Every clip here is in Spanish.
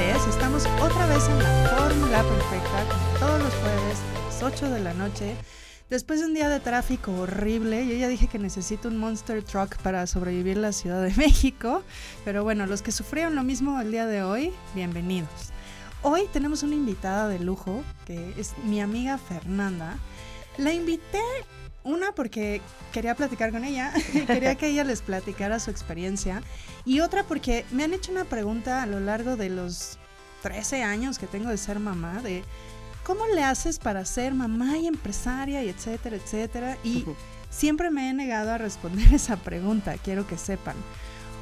Estamos otra vez en la fórmula perfecta, todos los jueves, a las 8 de la noche. Después de un día de tráfico horrible, yo ya dije que necesito un monster truck para sobrevivir la Ciudad de México. Pero bueno, los que sufrieron lo mismo el día de hoy, bienvenidos. Hoy tenemos una invitada de lujo, que es mi amiga Fernanda. La invité una porque quería platicar con ella, quería que ella les platicara su experiencia y otra porque me han hecho una pregunta a lo largo de los 13 años que tengo de ser mamá, de cómo le haces para ser mamá y empresaria y etcétera, etcétera. Y siempre me he negado a responder esa pregunta, quiero que sepan.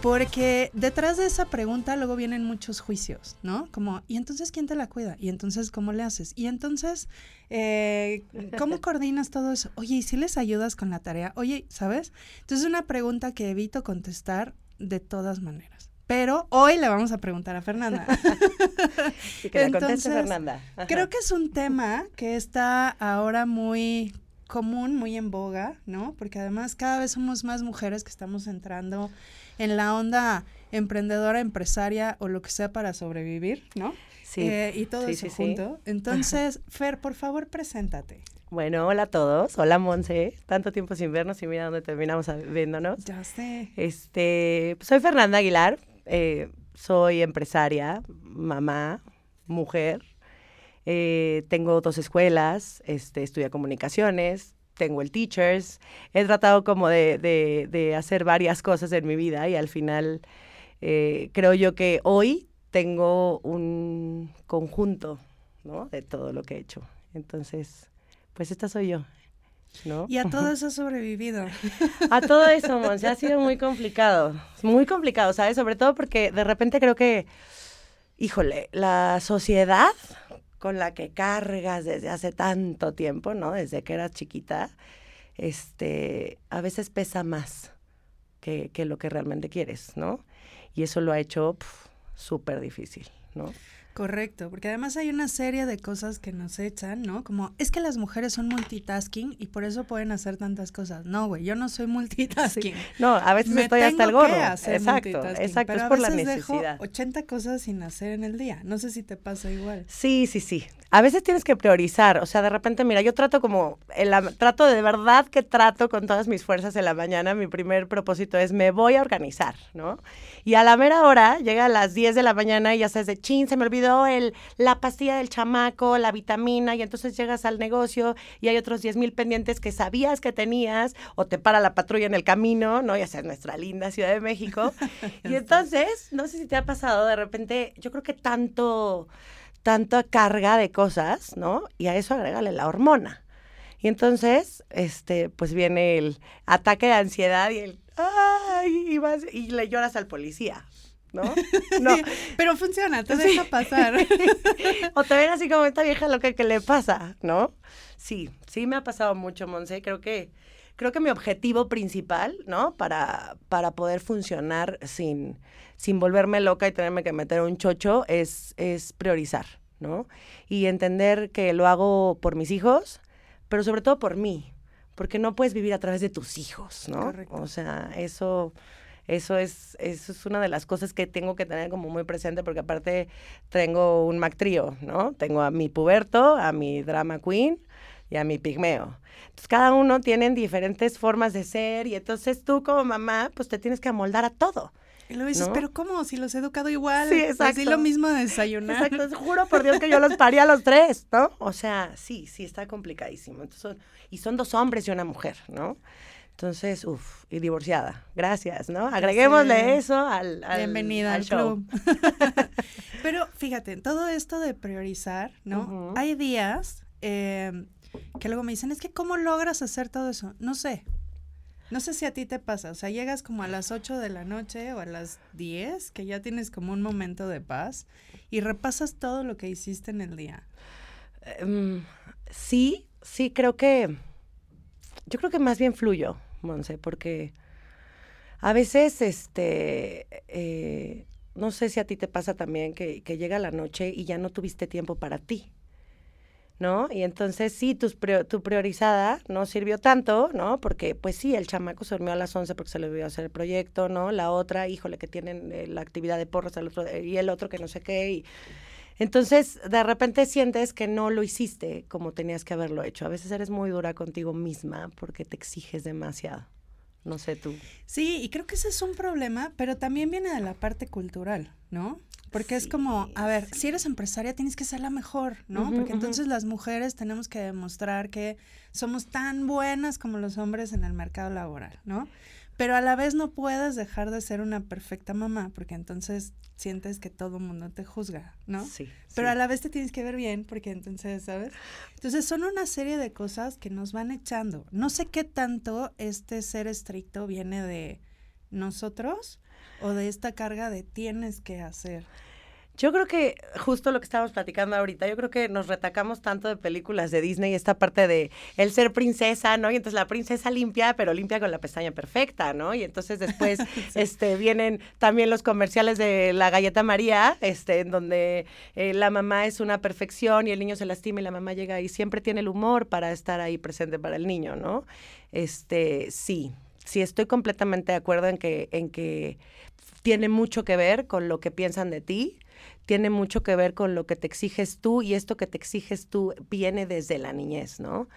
Porque detrás de esa pregunta luego vienen muchos juicios, ¿no? Como, ¿y entonces quién te la cuida? ¿Y entonces cómo le haces? ¿Y entonces eh, cómo coordinas todo eso? Oye, ¿y si les ayudas con la tarea? Oye, ¿sabes? Entonces es una pregunta que evito contestar de todas maneras. Pero hoy le vamos a preguntar a Fernanda. y que la conteste Fernanda. Creo que es un tema que está ahora muy común, muy en boga, ¿no? Porque además cada vez somos más mujeres que estamos entrando en la onda emprendedora, empresaria o lo que sea para sobrevivir, ¿no? Sí. Eh, y todo eso junto. Entonces, Fer, por favor, preséntate. Bueno, hola a todos. Hola, Monse. Tanto tiempo sin vernos y mira dónde terminamos viéndonos. Ya sé. Este, soy Fernanda Aguilar. Eh, soy empresaria, mamá, mujer. Eh, tengo dos escuelas, este, estudio comunicaciones, tengo el Teachers, he tratado como de, de, hacer varias cosas en mi vida y al final eh, creo yo que hoy tengo un conjunto ¿no? de todo lo que he hecho. Entonces, pues esta soy yo. ¿No? Y a todo eso has sobrevivido. A todo eso, Monse, ha sido muy complicado. Muy complicado, ¿sabes? Sobre todo porque de repente creo que, híjole, la sociedad con la que cargas desde hace tanto tiempo, ¿no? Desde que eras chiquita, este, a veces pesa más que, que lo que realmente quieres, ¿no? Y eso lo ha hecho súper difícil, ¿no? Correcto, porque además hay una serie de cosas que nos echan, ¿no? Como es que las mujeres son multitasking y por eso pueden hacer tantas cosas. No, güey, yo no soy multitasking. No, a veces Me estoy hasta el gorro. exacto, exacto, es por la necesidad. Dejo 80 cosas sin hacer en el día. No sé si te pasa igual. Sí, sí, sí. A veces tienes que priorizar, o sea, de repente, mira, yo trato como, el, trato de verdad que trato con todas mis fuerzas en la mañana, mi primer propósito es me voy a organizar, ¿no? Y a la mera hora, llega a las 10 de la mañana y ya sabes de chin, se me olvidó el, la pastilla del chamaco, la vitamina, y entonces llegas al negocio y hay otros 10 mil pendientes que sabías que tenías, o te para la patrulla en el camino, ¿no? Ya sea nuestra linda Ciudad de México. y entonces, no sé si te ha pasado de repente, yo creo que tanto tanta carga de cosas, ¿no? Y a eso agrégale la hormona. Y entonces, este, pues viene el ataque de ansiedad y el, ay, y, vas, y le lloras al policía, ¿no? No. Pero funciona, te deja pasar. o te ven así como esta vieja lo que, le pasa, ¿no? Sí, sí me ha pasado mucho, Monse. Creo que, creo que mi objetivo principal, ¿no? Para, para poder funcionar sin, sin volverme loca y tenerme que meter un chocho, es, es priorizar, ¿no? Y entender que lo hago por mis hijos, pero sobre todo por mí, porque no puedes vivir a través de tus hijos, ¿no? O sea, eso... Eso es, eso es una de las cosas que tengo que tener como muy presente, porque aparte tengo un Mac trío, ¿no? Tengo a mi puberto, a mi drama queen y a mi pigmeo. Entonces, cada uno tiene diferentes formas de ser y entonces tú como mamá, pues te tienes que amoldar a todo. Y luego dices, pero ¿cómo? Si los he educado igual. Sí, exacto. Así lo mismo de desayunar. Exacto. Juro por Dios que yo los paría a los tres, ¿no? O sea, sí, sí, está complicadísimo. Entonces, y son dos hombres y una mujer, ¿no? Entonces, uff, y divorciada. Gracias, ¿no? Agreguémosle eso al, al Bienvenida al, club. pero fíjate, todo esto de priorizar, ¿no? Hay días eh, que luego me dicen, es que ¿cómo logras hacer todo eso? No sé, no sé si a ti te pasa, o sea, llegas como a las 8 de la noche o a las 10, que ya tienes como un momento de paz y repasas todo lo que hiciste en el día. Em, sí, sí, creo que, yo creo que más bien fluyo, Monse, porque a veces, este, eh, no sé si a ti te pasa también que, que llega la noche y ya no tuviste tiempo para ti. ¿no? Y entonces sí, tu, tu priorizada no sirvió tanto, ¿no? Porque pues sí, el chamaco se durmió a las 11 porque se le olvidó hacer el proyecto, ¿no? La otra, híjole, que tienen eh, la actividad de porros, el otro, y el otro que no sé qué. Y... Entonces, de repente sientes que no lo hiciste como tenías que haberlo hecho. A veces eres muy dura contigo misma porque te exiges demasiado. No sé tú. Sí, y creo que ese es un problema, pero también viene de la parte cultural, ¿no? Porque es como, a ver, si eres empresaria tienes que ser la mejor, ¿no? Porque entonces las mujeres tenemos que demostrar que somos tan buenas como los hombres en el mercado laboral, ¿no? Pero a la vez no puedes dejar de ser una perfecta mamá, porque entonces sientes que todo el mundo te juzga, ¿no? Sí. Pero a la vez te tienes que ver bien, porque entonces, ¿sabes? Entonces son una serie de cosas que nos van echando. No sé qué tanto este ser estricto viene de nosotros o de esta carga de tienes que hacer? Yo creo que justo lo que estábamos platicando ahorita, yo creo que nos retacamos tanto de películas de Disney, esta parte de el ser princesa, ¿no? Y entonces la princesa limpia, pero limpia con la pestaña perfecta, ¿no? Y entonces después este, vienen también los comerciales de la galleta María, este, en donde eh, la mamá es una perfección y el niño se lastima y la mamá llega y siempre tiene el humor para estar ahí presente para el niño, ¿no? Este, sí, sí estoy completamente de acuerdo en que, en que tiene mucho que ver con lo que piensan de ti, tiene mucho que ver con lo que te exiges tú y esto que te exiges tú viene desde la niñez, ¿no?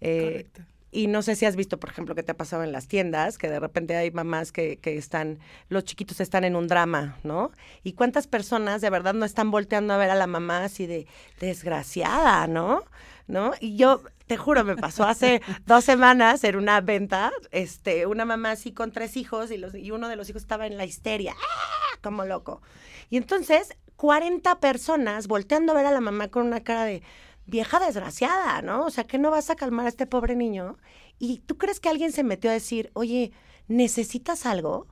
Eh, Correcto. Y no sé si has visto, por ejemplo, que te ha pasado en las tiendas, que de repente hay mamás que, que, están, los chiquitos están en un drama, ¿no? Y cuántas personas de verdad no están volteando a ver a la mamá así de desgraciada, ¿no? ¿No? Y yo, te juro, me pasó hace dos semanas en una venta, este, una mamá así con tres hijos y, los, y uno de los hijos estaba en la histeria, ¡ah! como loco. Y entonces, 40 personas volteando a ver a la mamá con una cara de vieja desgraciada, ¿no? O sea, que no vas a calmar a este pobre niño. Y tú crees que alguien se metió a decir, oye, ¿necesitas algo?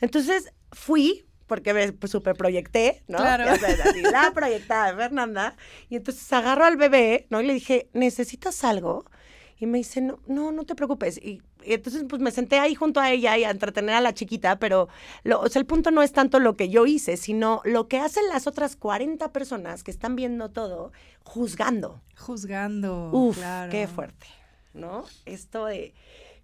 Entonces fui, porque me super proyecté, ¿no? Claro. la proyectada Fernanda. Y entonces agarro al bebé, ¿no? Y le dije, ¿necesitas algo? Y me dice, no, no, no te preocupes. Y, entonces, pues me senté ahí junto a ella y a entretener a la chiquita, pero lo, o sea, el punto no es tanto lo que yo hice, sino lo que hacen las otras 40 personas que están viendo todo, juzgando. Juzgando. Uf, claro. qué fuerte, ¿no? Esto de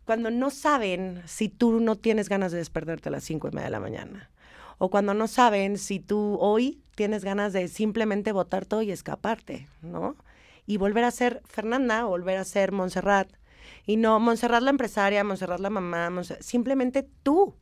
cuando no saben si tú no tienes ganas de despertarte a las cinco y media de la mañana. O cuando no saben si tú hoy tienes ganas de simplemente botar todo y escaparte, ¿no? y volver a ser Fernanda, volver a ser Montserrat. Y no Montserrat la empresaria, Montserrat la mamá, simplemente tú.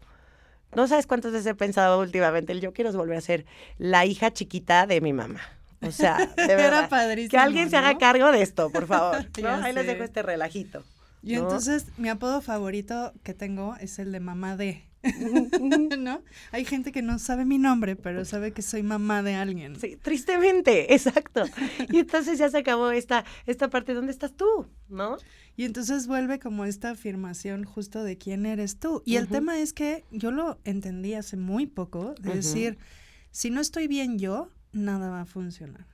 No sabes cuántas veces he pensado últimamente, yo quiero volver a ser la hija chiquita de mi mamá. O sea, de verdad, que alguien se haga cargo de esto, por favor. Ahí les dejo este relajito. Y entonces mi apodo favorito que tengo es el de mamá de. ¿No? Hay gente que no sabe mi nombre, pero sabe que soy mamá de alguien. Sí, tristemente, exacto. Y entonces ya se acabó esta, esta parte, ¿dónde estás tú? ¿No? Y entonces vuelve como esta afirmación justo de quién eres tú. Y el tema es que yo lo entendí hace muy poco, de decir, si no estoy bien yo, nada va a funcionar.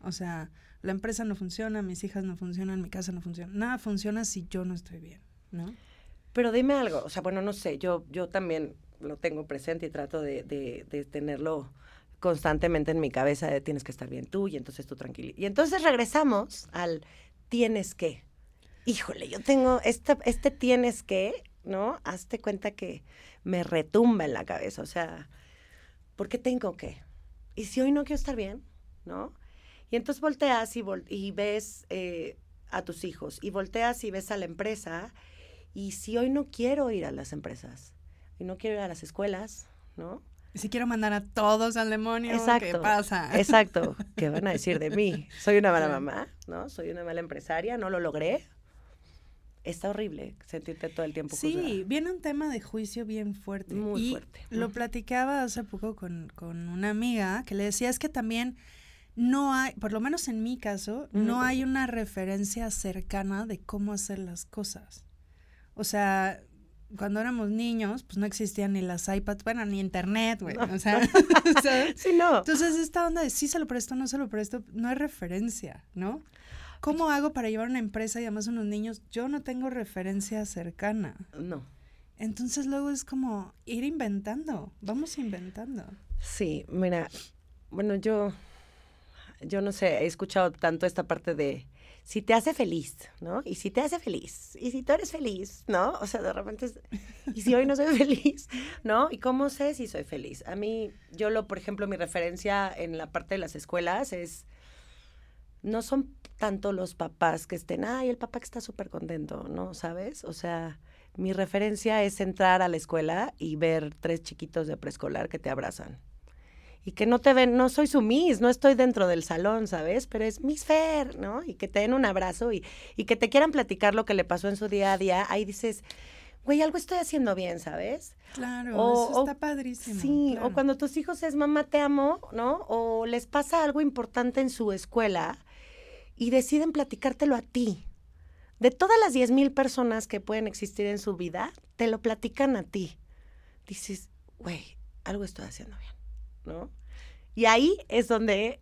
O sea, la empresa no funciona, mis hijas no funcionan, mi casa no funciona. Nada funciona si yo no estoy bien, ¿no? Pero dime algo, o sea, bueno, no sé, yo, yo también lo tengo presente y trato de, de, tenerlo constantemente en mi cabeza de tienes que estar bien tú y entonces tú tranquilo. Y entonces regresamos al tienes que. Híjole, yo tengo este, este tienes que, ¿no? Hazte cuenta que me retumba en la cabeza, o sea, ¿por qué tengo que? Y si hoy no quiero estar bien, ¿no? Y entonces volteas y, y ves eh, a tus hijos y volteas y ves a la empresa y si hoy no quiero ir a las empresas y no quiero ir a las escuelas, ¿no? Y si quiero mandar a todos al demonio, exacto, ¿qué pasa? Exacto. ¿Qué van a decir de mí? Soy una mala mamá, ¿no? Soy una mala empresaria, no lo logré. Está horrible sentirte todo el tiempo Sí, viene un tema de juicio bien fuerte. Muy fuerte. Lo platicaba hace poco con, con, una amiga que le decía es que también no hay, por lo menos en mi caso, no hay una referencia cercana de cómo hacer las cosas. O sea, cuando éramos niños, pues no existían ni las iPads, bueno, ni internet, güey. o sea, Sí, no. Entonces, esta onda de sí se lo presto, no se lo presto, no hay referencia, ¿no? ¿Cómo hago para llevar una empresa y además unos niños? Yo no tengo referencia cercana. No. Entonces luego es como ir inventando, vamos inventando. Sí, mira, bueno, yo yo no sé, he escuchado tanto esta parte de si te hace feliz, ¿no? Y si te hace feliz, y si tú eres feliz, ¿no? O sea, de repente, es, y si hoy no soy feliz, ¿no? ¿Y cómo sé si soy feliz? A mí, yo lo, por ejemplo, mi referencia en la parte de las escuelas es, no son tanto los papás que estén, ay, el papá que está súper contento, ¿no? ¿Sabes? O sea, mi referencia es entrar a la escuela y ver tres chiquitos de preescolar que te abrazan y que no te ven, no soy su Miss, no estoy dentro del salón, ¿sabes? Pero es Miss Fer, ¿no? Y que te den un abrazo y, y que te quieran platicar lo que le pasó en su día a día, ahí dices, güey, algo estoy haciendo bien, ¿sabes? Claro, eso está padrísimo. Sí, o cuando tus hijos es mamá, te amo, ¿no? O les pasa algo importante en su escuela y deciden platicártelo a ti. De todas las 10 mil personas que pueden existir en su vida, te lo platican a ti. Dices, güey, algo estoy haciendo bien. ¿no? Y ahí es donde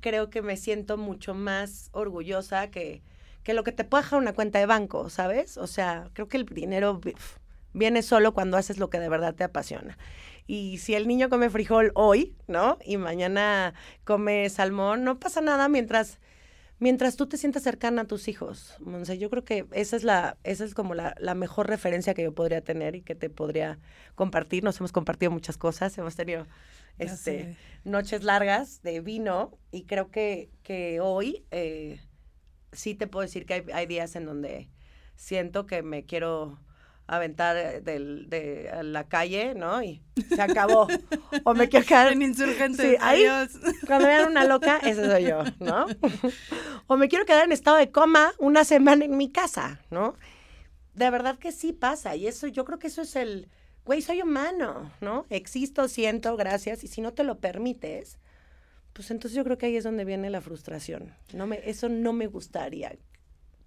creo que me siento mucho más orgullosa que, que lo que te puede dejar una cuenta de banco, ¿sabes? O sea, creo que el dinero viene solo cuando haces lo que de verdad te apasiona. Y si el niño come frijol hoy, ¿no? Y mañana come salmón, no pasa nada mientras mientras tú te sientas cercana a tus hijos. Monse, yo creo que esa es la, esa es como la, la, mejor referencia que yo podría tener y que te podría compartir. Nos hemos compartido muchas cosas, hemos tenido este, noches largas de vino y creo que, que hoy eh, sí te puedo decir que hay, hay, días en donde siento que me quiero aventar del, de la calle, ¿no? Y se acabó. o me quiero quedar... En insurgente. Sí, ahí, cuando vean una loca, ese soy yo, ¿no? o me quiero quedar en estado de coma una semana en mi casa, ¿no? De verdad que sí pasa. Y eso, yo creo que eso es el güey, soy humano, ¿no? Existo, siento, gracias, y si no te lo permites, pues entonces yo creo que ahí es donde viene la frustración. No me, eso no me gustaría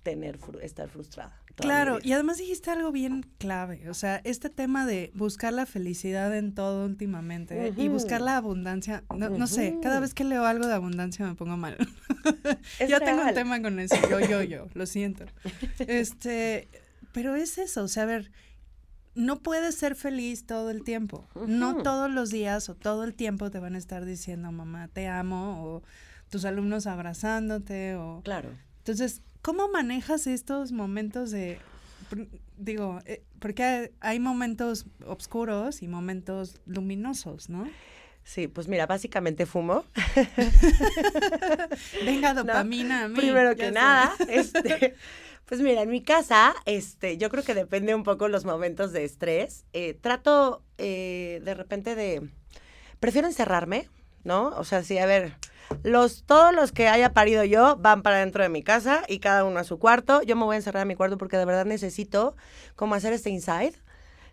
tener, estar frustrada. Claro, y además dijiste algo bien clave, o sea, este tema de buscar la felicidad en todo últimamente y buscar la abundancia, no, sé, cada vez que leo algo de abundancia me pongo mal. yo tengo un tema con eso, yo, yo, yo, lo siento. Este, pero es eso, o sea, a ver, no puedes ser feliz todo el tiempo. No todos los días o todo el tiempo te van a estar diciendo, mamá, te amo, o tus alumnos abrazándote, o... Claro. Entonces, ¿cómo manejas estos momentos de... Digo, eh, porque hay momentos oscuros y momentos luminosos, ¿no? Sí, pues mira, básicamente fumo. Venga, dopamina. Primero que nada, este, pues mira, en mi casa, este, yo creo que depende un poco los momentos de estrés. Eh, trato eh, de repente de, prefiero encerrarme, ¿no? O sea, sí, a ver, los, todos los que haya parido yo van para dentro de mi casa y cada uno a su cuarto. Yo me voy a encerrar en mi cuarto porque de verdad necesito como hacer este inside.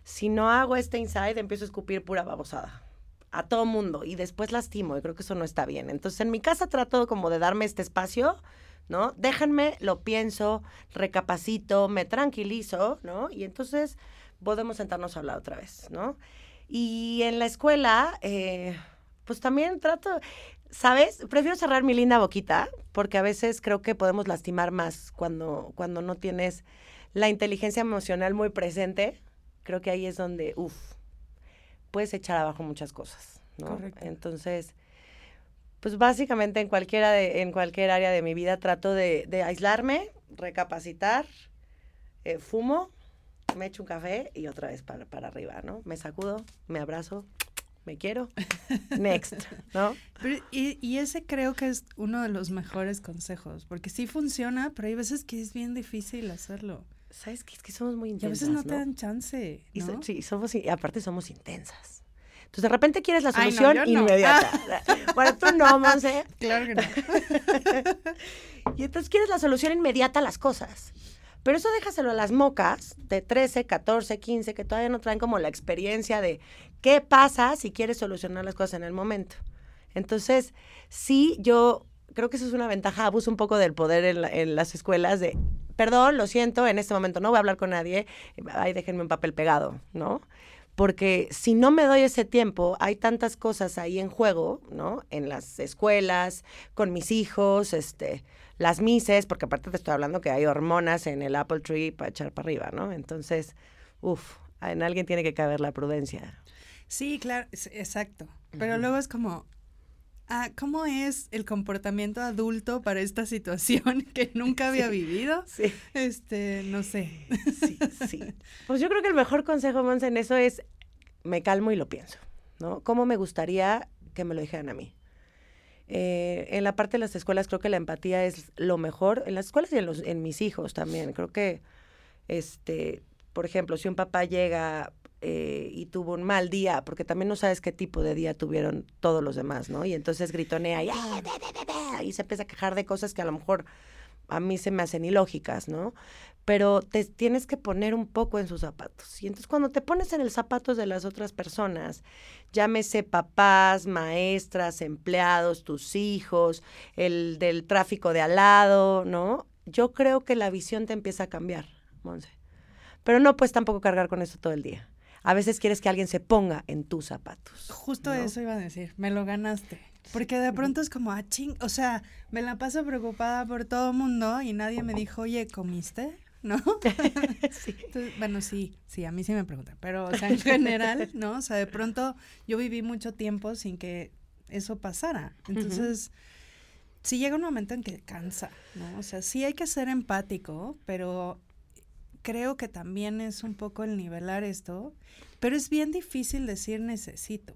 Si no hago este inside, empiezo a escupir pura babosada a todo mundo y después lastimo y creo que eso no está bien. Entonces en mi casa trato como de darme este espacio ¿no? Déjenme, lo pienso, recapacito, me tranquilizo, ¿no? Y entonces podemos sentarnos a hablar otra vez, ¿no? Y en la escuela, eh, pues también trato, ¿sabes? Prefiero cerrar mi linda boquita porque a veces creo que podemos lastimar más cuando, cuando no tienes la inteligencia emocional muy presente. Creo que ahí es donde, uff, puedes echar abajo muchas cosas, ¿no? Correcto. Entonces, pues básicamente en cualquiera de, en cualquier área de mi vida trato de, aislarme, recapacitar, eh, fumo, me echo un café y otra vez para, para arriba, ¿no? Me sacudo, me abrazo, me quiero, next, ¿no? y, y, ese creo que es uno de los mejores consejos, porque sí funciona, pero hay veces que es bien difícil hacerlo. ¿Sabes qué? Es que somos muy intensas, Y a veces no, te dan chance, ¿no? sí, somos, y aparte somos intensas. Entonces, de repente quieres la solución inmediata. Bueno, tú no, Monse. Claro que no. y entonces quieres la solución inmediata a las cosas. Pero eso déjaselo a las mocas de 13, 14, 15, que todavía no traen como la experiencia de qué pasa si quieres solucionar las cosas en el momento. Entonces, sí, yo creo que eso es una ventaja, abuso un poco del poder en, en, las escuelas de, perdón, lo siento, en este momento no voy a hablar con nadie, ahí déjenme un papel pegado, ¿no? Porque si no me doy ese tiempo, hay tantas cosas ahí en juego, ¿no? En las escuelas, con mis hijos, este, las mises, porque aparte te estoy hablando que hay hormonas en el Apple Tree para echar para arriba, ¿no? Entonces, uff, en alguien tiene que caber la prudencia. Sí, claro, exacto. Pero luego es como, ah, ¿cómo es el comportamiento adulto para esta situación que nunca había vivido? Sí. Este, no sé. Sí, sí. Pues yo creo que el mejor consejo, Monse, en eso es me calmo y lo pienso, ¿no? ¿Cómo me gustaría que me lo dijeran a mí? Eh, en la parte de las escuelas creo que la empatía es lo mejor, en las escuelas y en, los, en mis hijos también. Creo que, este, por ejemplo, si un papá llega eh, y tuvo un mal día, porque también no sabes qué tipo de día tuvieron todos los demás, ¿no? Y entonces gritonea y, y se empieza a quejar de cosas que a lo mejor a mí se me hacen ilógicas, ¿no? Pero te tienes que poner un poco en sus zapatos. Y entonces cuando te pones en el zapatos de las otras personas, llámese papás, maestras, empleados, tus hijos, el del tráfico de al lado, ¿no? Yo creo que la visión te empieza a cambiar, Monse. Pero no puedes tampoco cargar con eso todo el día. A veces quieres que alguien se ponga en tus zapatos. Justo eso iba a decir, me lo ganaste. Porque de pronto es como, ah, ching, o sea, me la paso preocupada por todo el mundo y nadie me dijo, oye, ¿comiste? ¿No? sí. bueno, sí, sí, a mí sí me preguntan, pero, o sea, en general, ¿no? O sea, de pronto yo viví mucho tiempo sin que eso pasara. Entonces, sí llega un momento en que cansa, ¿no? O sea, sí hay que ser empático, pero creo que también es un poco el nivelar esto, pero es bien difícil decir necesito.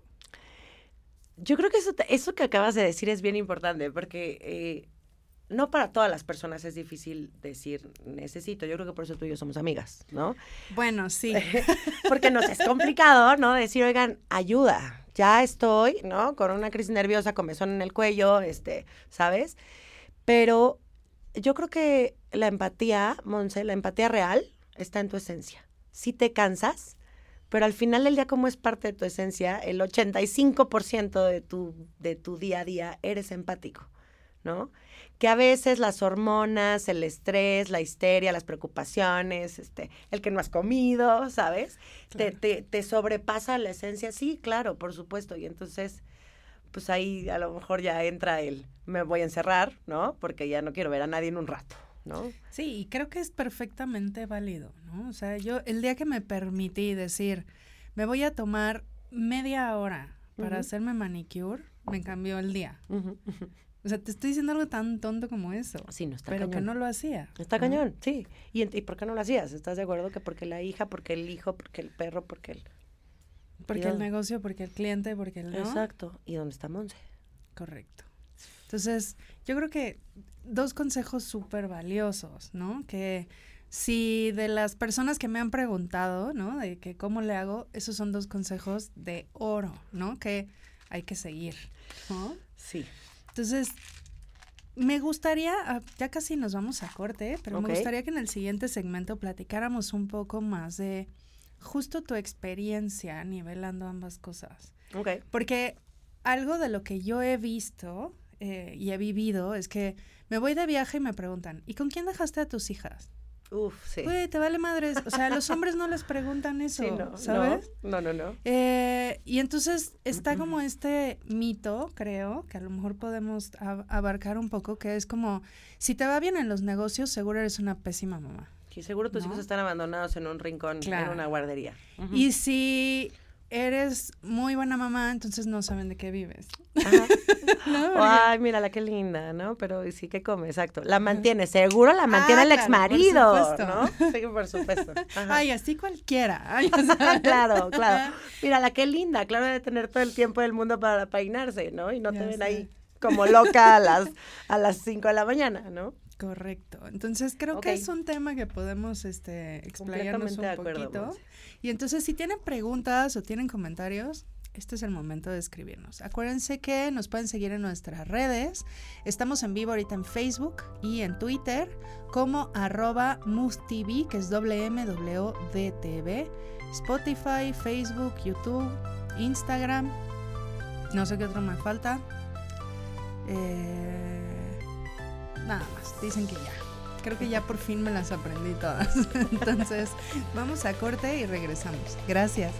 Yo creo que eso, eso que acabas de decir es bien importante, porque eh, no para todas las personas es difícil decir necesito. Yo creo que por eso tú y yo somos amigas, ¿no? Bueno, sí. porque nos es complicado, ¿no? Decir, oigan, ayuda, ya estoy, ¿no? Con una crisis nerviosa, comezón en el cuello, este, ¿sabes? Pero yo creo que la empatía, Monse, la empatía real está en tu esencia. Si te cansas, pero al final del día, como es parte de tu esencia, el 85% de tu, de tu día a día eres empático, ¿no? Que a veces las hormonas, el estrés, la histeria, las preocupaciones, este, el que no has comido, ¿sabes? Te, te, te sobrepasa la esencia, sí, claro, por supuesto. Y entonces, pues ahí a lo mejor ya entra el, me voy a encerrar, ¿no? Porque ya no quiero ver a nadie en un rato. ¿No? Sí, y creo que es perfectamente válido, ¿no? O sea, yo el día que me permití decir, me voy a tomar media hora para hacerme manicure, me cambió el día. O sea, te estoy diciendo algo tan tonto como eso. Sí, no está Pero que no lo hacía. Está cañón, sí. ¿Y, ¿Y por qué no lo hacías? ¿Estás de acuerdo que porque la hija, porque el hijo, porque el perro, porque el... Porque el negocio, porque el cliente, porque el... Exacto. ¿Y dónde está Monse? Correcto. Entonces, yo creo que dos consejos súper valiosos, ¿no? Que si de las personas que me han preguntado, ¿no? De que cómo le hago, esos son dos consejos de oro, ¿no? Que hay que seguir, ¿no? Sí. Entonces, me gustaría, ah, ya casi nos vamos a corte, pero me gustaría que en el siguiente segmento platicáramos un poco más de justo tu experiencia nivelando ambas cosas. Ok. Porque algo de lo que yo he visto eh, y he vivido es que me voy de viaje y me preguntan, ¿y con quién dejaste a tus hijas? Uf, sí. Uy, te vale madres. O sea, los hombres no les preguntan eso, ¿sabes? No, no, no. Eh, y entonces está como este mito, creo, que a lo mejor podemos abarcar un poco, que es como, si te va bien en los negocios, seguro eres una pésima mamá. Y seguro tus hijos están abandonados en un rincón, en una guardería. Y si eres muy buena mamá, entonces no saben de qué vives. Ay, mira qué linda, ¿no? Pero sí que come, exacto. La mantiene, seguro la mantiene el ex marido, ¿no? Sí, por supuesto. Ay, así cualquiera. claro, claro. Mira la qué linda, claro de tener todo el tiempo del mundo para peinarse, ¿no? Y no te ven ahí como loca a las a las 5 de la mañana, ¿no? Correcto. Entonces creo que es un tema que podemos este, explayarnos un poquito. Y entonces si tienen preguntas o tienen comentarios, este es el momento de escribirnos. Acuérdense que nos pueden seguir en nuestras redes. Estamos en vivo ahorita en Facebook y en Twitter como arroba MUSTV, que es WMWDTV, Spotify, Facebook, YouTube, Instagram. No sé qué otro me falta. Eh, nada más, dicen que ya. Creo que ya por fin me las aprendí todas. Entonces, vamos a corte y regresamos. Gracias.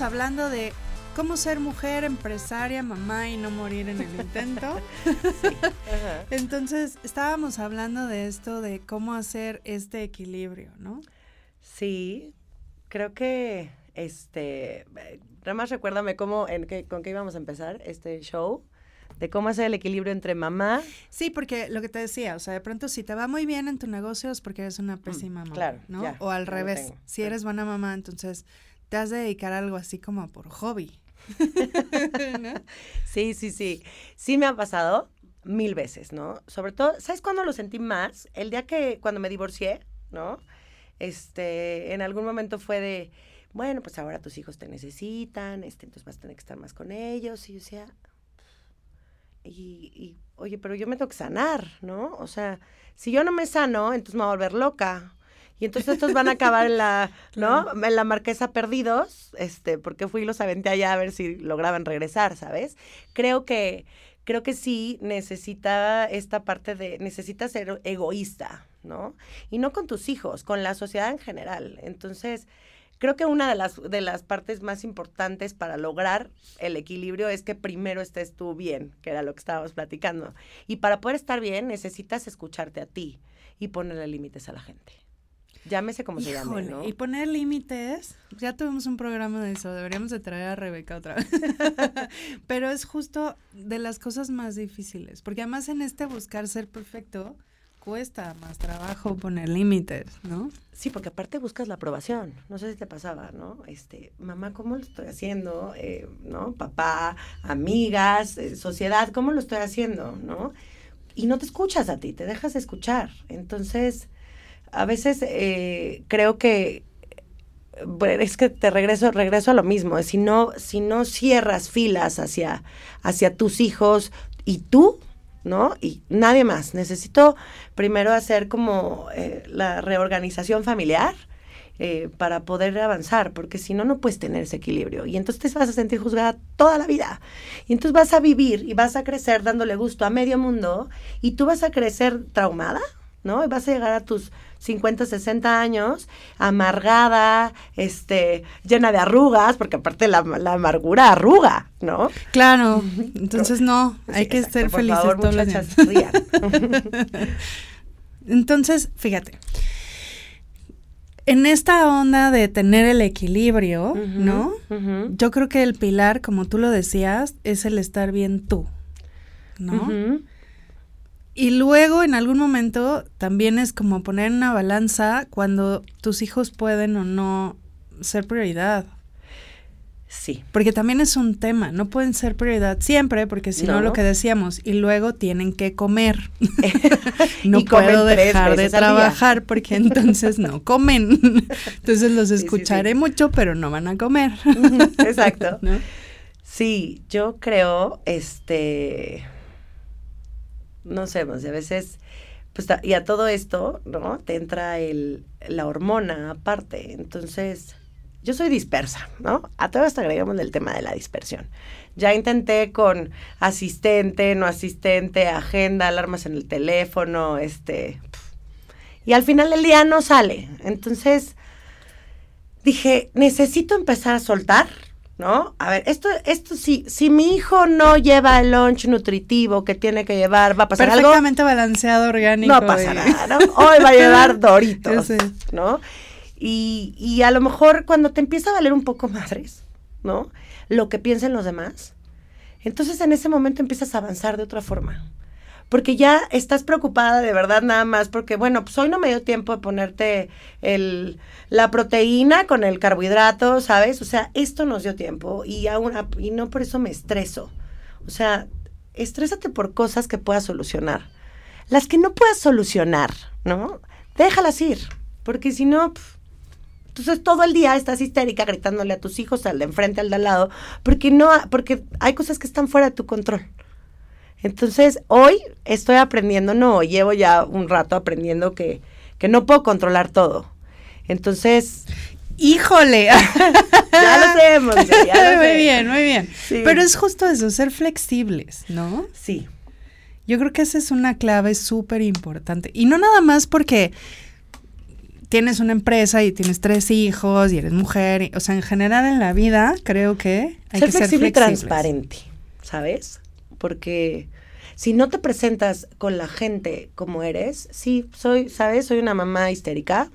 Estamos hablando de cómo ser mujer, empresaria, mamá y no morir en el intento. Entonces, estábamos hablando de esto, de cómo hacer este equilibrio, ¿no? Sí, creo que, este, nada más recuérdame cómo, en qué, con qué íbamos a empezar este show de cómo hacer el equilibrio entre mamá. Sí, porque lo que te decía, o sea, de pronto si te va muy bien en tu negocio es porque eres una mm, pésima mamá, claro, ¿no? o al revés, si eres buena mamá, entonces te has de dedicar a algo así como por hobby. Sí, sí, sí. Sí me ha pasado mil veces, ¿no? Sobre todo, ¿sabes cuándo lo sentí más? El día que, cuando me divorcié, ¿no? Este, en algún momento fue de, bueno, pues ahora tus hijos te necesitan, este, entonces vas a tener que estar más con ellos. Y yo decía, y, y, oye, pero yo me tengo que sanar, ¿no? O sea, si yo no me sano, entonces me voy a volver loca. Y entonces estos van a acabar en la, ¿no? En la marquesa perdidos, este, porque fui y los aventé allá a ver si lograban regresar, ¿sabes? Creo que, creo que sí necesita esta parte de, necesita ser egoísta, ¿no? Y no con tus hijos, con la sociedad en general. Entonces, creo que una de las, de las partes más importantes para lograr el equilibrio es que primero estés tú bien, que era lo que estábamos platicando. Y para poder estar bien necesitas escucharte a ti y ponerle límites a la gente. Llámese como se llame, ¿no? Y poner límites, ya tuvimos un programa de eso, deberíamos de traer a Rebeca otra vez. Pero es justo de las cosas más difíciles, porque además en este buscar ser perfecto, cuesta más trabajo poner límites, ¿no? Sí, porque aparte buscas la aprobación. No sé si te pasaba, ¿no? Este, mamá, ¿cómo lo estoy haciendo? Eh, ¿No? Papá, amigas, eh, sociedad, ¿cómo lo estoy haciendo? ¿No? Y no te escuchas a ti, te dejas de escuchar. Entonces, a veces eh, creo que es que te regreso, regreso a lo mismo. Si no, si no cierras filas hacia, hacia tus hijos y tú, ¿no? Y nadie más. Necesito primero hacer como eh, la reorganización familiar. Eh, para poder avanzar, porque si no, no puedes tener ese equilibrio. Y entonces te vas a sentir juzgada toda la vida. Y entonces vas a vivir y vas a crecer dándole gusto a medio mundo y tú vas a crecer traumada, ¿no? Y vas a llegar a tus 50, 60 años, amargada, este, llena de arrugas, porque aparte la, la amargura arruga, ¿no? Claro, entonces no, hay que ser felices todos los días. entonces, fíjate, en esta onda de tener el equilibrio, ¿no? Yo creo que el pilar, como tú lo decías, es el estar bien tú, ¿no? Y luego en algún momento también es como poner una balanza cuando tus hijos pueden o no ser prioridad. Sí. Porque también es un tema, no pueden ser prioridad siempre, porque si no, lo que decíamos, y luego tienen que comer. no puedo dejar de trabajar porque entonces no comen. entonces los escucharé mucho, pero no van a comer. Exacto. Sí, yo creo, este no sé, pues a veces, pues, y a todo esto, ¿no? Te entra el, la hormona aparte. Entonces, yo soy dispersa, ¿no? A todo esto agregamos el tema de la dispersión. Ya intenté con asistente, no asistente, agenda, alarmas en el teléfono, este... Y al final del día no sale. Entonces, dije, necesito empezar a soltar ¿no? A ver, esto, esto sí, si mi hijo no lleva el lunch nutritivo que tiene que llevar, va a pasar algo. Perfectamente balanceado, orgánico. No pasa nada, ¿no? Hoy va a llevar doritos, ¿no? Y, y a lo mejor cuando te empieza a valer un poco madres, ¿no? Lo que piensen los demás, entonces en ese momento empiezas a avanzar de otra forma porque ya estás preocupada de verdad nada más, porque bueno, pues hoy no me dio tiempo de ponerte el, la proteína con el carbohidrato, ¿sabes? O sea, esto nos dio tiempo y, aún, y no por eso me estreso. O sea, estrésate por cosas que puedas solucionar. Las que no puedas solucionar, ¿no? Déjalas ir, porque si no... entonces todo el día estás histérica gritándole a tus hijos, al de enfrente, al de al lado, porque no, porque hay cosas que están fuera de tu control. Entonces, hoy estoy aprendiendo, no, llevo ya un rato aprendiendo que, que no puedo controlar todo. Entonces, híjole. ya lo sabemos. muy bien, muy bien. Pero es justo eso, ser flexibles, ¿no? Sí. Yo creo que esa es una clave súper importante. Y no nada más porque tienes una empresa y tienes tres hijos y eres mujer, y- o sea, en general en la vida creo que hay ser que ser flexible y flexibles. transparente, ¿sabes? Porque si no te presentas con la gente como eres, sí, soy, ¿sabes? Soy una mamá histérica,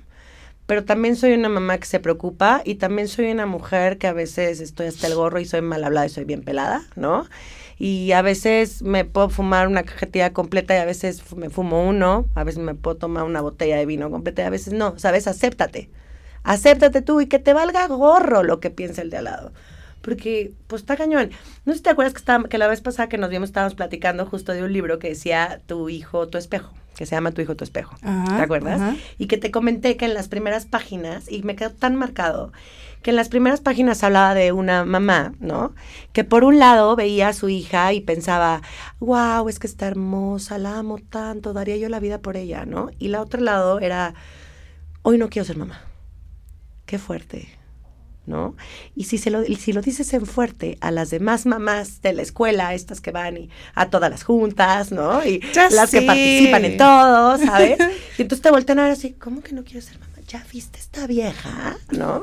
pero también soy una mamá que se preocupa y también soy una mujer que a veces estoy hasta el gorro y soy mal hablada y soy bien pelada, ¿no? Y a veces me puedo fumar una cajetilla completa y a veces me fumo uno, a veces me puedo tomar una botella de vino completa y a veces no, ¿sabes? Acéptate. Acéptate tú y que te valga gorro lo que piensa el de al lado. Porque, pues está cañón. No sé si te acuerdas que, la vez pasada que nos vimos estábamos platicando justo de un libro que decía Tu hijo, tu espejo, que se llama Tu hijo, tu espejo. Ajá, ¿Te acuerdas? ajá. Y que te comenté que en las primeras páginas, y me quedó tan marcado, que en las primeras páginas hablaba de una mamá, ¿no? Que por un lado veía a su hija y pensaba, wow, es que está hermosa, la amo tanto, daría yo la vida por ella, ¿no? Y la otro lado era, hoy no quiero ser mamá. Qué fuerte, ¿no? Y si, se lo, y si lo dices en fuerte a las demás mamás de la escuela, estas que van y a todas las juntas, ¿no? Y Ya las que participan en todo, ¿sabes? Y entonces te voltean a ver así, ¿cómo que no quieres ser mamá? ¿Ya viste esta vieja? ¿No?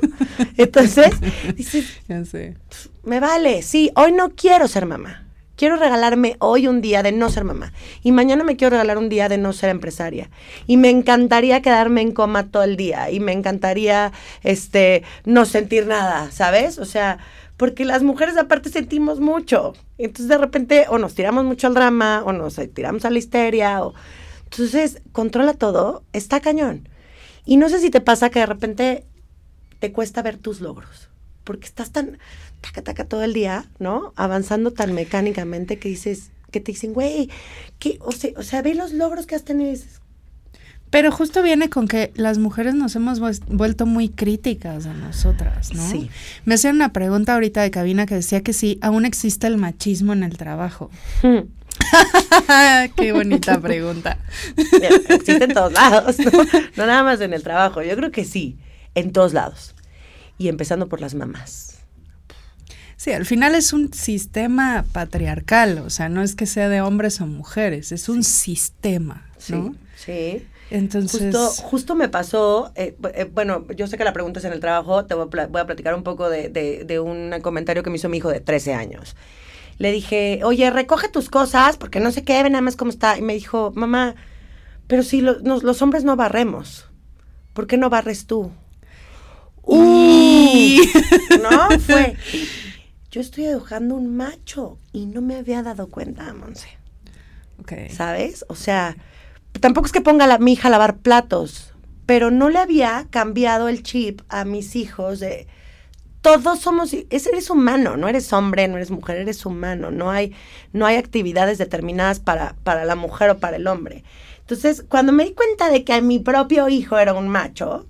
Entonces, dices, Ya sé. me vale, sí, hoy no quiero ser mamá. Quiero regalarme hoy un día de no ser mamá. Y mañana me quiero regalar un día de no ser empresaria. Y me encantaría quedarme en coma todo el día. Y me encantaría este no sentir nada, ¿sabes? O sea, porque las mujeres aparte sentimos mucho. Entonces de repente o nos tiramos mucho al drama, o nos tiramos a la histeria, o entonces controla todo, está cañón. Y no sé si te pasa que de repente te cuesta ver tus logros, porque estás tan taca taca todo el día, ¿no? Avanzando tan mecánicamente que dices, que te dicen, güey, ¿qué? O sea, o sea, ve los logros que has tenido y dices, Pero justo viene con que las mujeres nos hemos vuelto muy críticas a nosotras, ¿no? Sí. Me hacían una pregunta ahorita de cabina que decía que sí, aún existe el machismo en el trabajo. "Hmm, Qué bonita pregunta. existe en todos lados, ¿no? No nada más en el trabajo, yo creo que sí, en todos lados. Y empezando por las mamás. Sí, al final es un sistema patriarcal, o sea, no es que sea de hombres o mujeres, es un sistema, ¿no? sí. Entonces, Justo, justo me pasó, eh, eh, bueno, yo sé que la pregunta es en el trabajo, te voy a, pla- voy a platicar un poco de, de- de un comentario que me hizo mi hijo de 13 años. Le dije, oye, recoge tus cosas, porque no sé qué, ve nada más cómo está. Y me dijo, mamá, pero si lo- nos- los hombres no barremos, ¿por qué no barres tú? Y- No, fue, yo estoy educando un macho y no me había dado cuenta, Monse. Ok. ¿sabes? O sea, tampoco es que ponga a la, mi hija a lavar platos, pero no le había cambiado el chip a mis hijos de todos somos, es, eres humano, no eres hombre, no eres mujer, eres humano, no hay, no hay actividades determinadas para, para la mujer o para el hombre. Entonces, cuando me di cuenta de que mi propio hijo era un macho,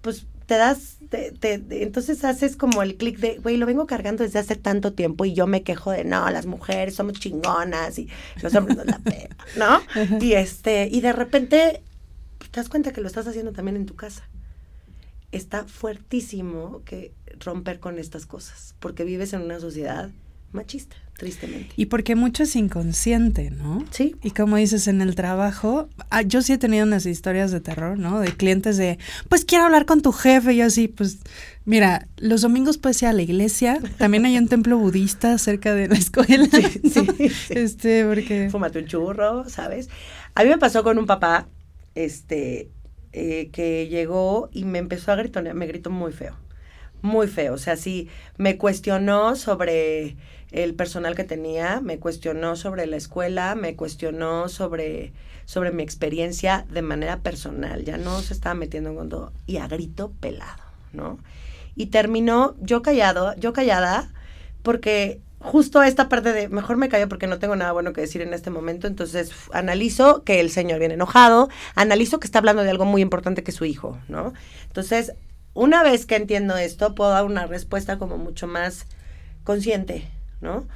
pues te das, te- te- entonces haces como el clic de, güey, lo vengo cargando desde hace tanto tiempo y yo me quejo de, no, las mujeres somos chingonas y los hombres nos la pegan, ¿no? Y este, y de repente te das cuenta que lo estás haciendo también en tu casa. Está fuertísimo que romper con estas cosas, porque vives en una sociedad machista, tristemente. Y porque mucho es inconsciente, ¿no? Sí. Y como dices, en el trabajo, ah, yo sí he tenido unas historias de terror, ¿no? De clientes de, pues quiero hablar con tu jefe. Y yo así, pues, mira, los domingos puedes ir a la iglesia. También hay un templo budista cerca de la escuela. Sí, ¿no? sí, sí. Este, porque... fúmate un churro, ¿sabes? A mí me pasó con un papá, este, eh, que llegó y me empezó a gritonear, me gritó muy feo, muy feo, o sea, sí, me cuestionó sobre el personal que tenía, me cuestionó sobre la escuela, me cuestionó sobre, sobre mi experiencia de manera personal, ya no se estaba metiendo con todo, y a grito pelado, ¿no? Y terminó yo callado, yo callada, porque justo esta parte de mejor me callo porque no tengo nada bueno que decir en este momento, entonces analizo que el señor viene enojado, analizo que está hablando de algo muy importante que es su hijo, ¿no? Entonces, una vez que entiendo esto, puedo dar una respuesta como mucho más consciente, ¿no?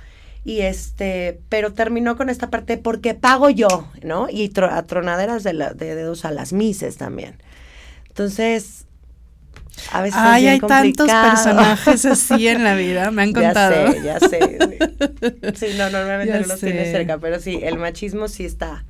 Y este, pero terminó con esta parte porque pago yo, ¿no? Y tro- a tronaderas de, la- de dedos a las mises también. Entonces, a veces es Ay, bien hay tantos personajes así en la vida, me han contado. Ya sé, ya sé. Sí, no, normalmente Ya no los tienes cerca, pero sí, el machismo sí está.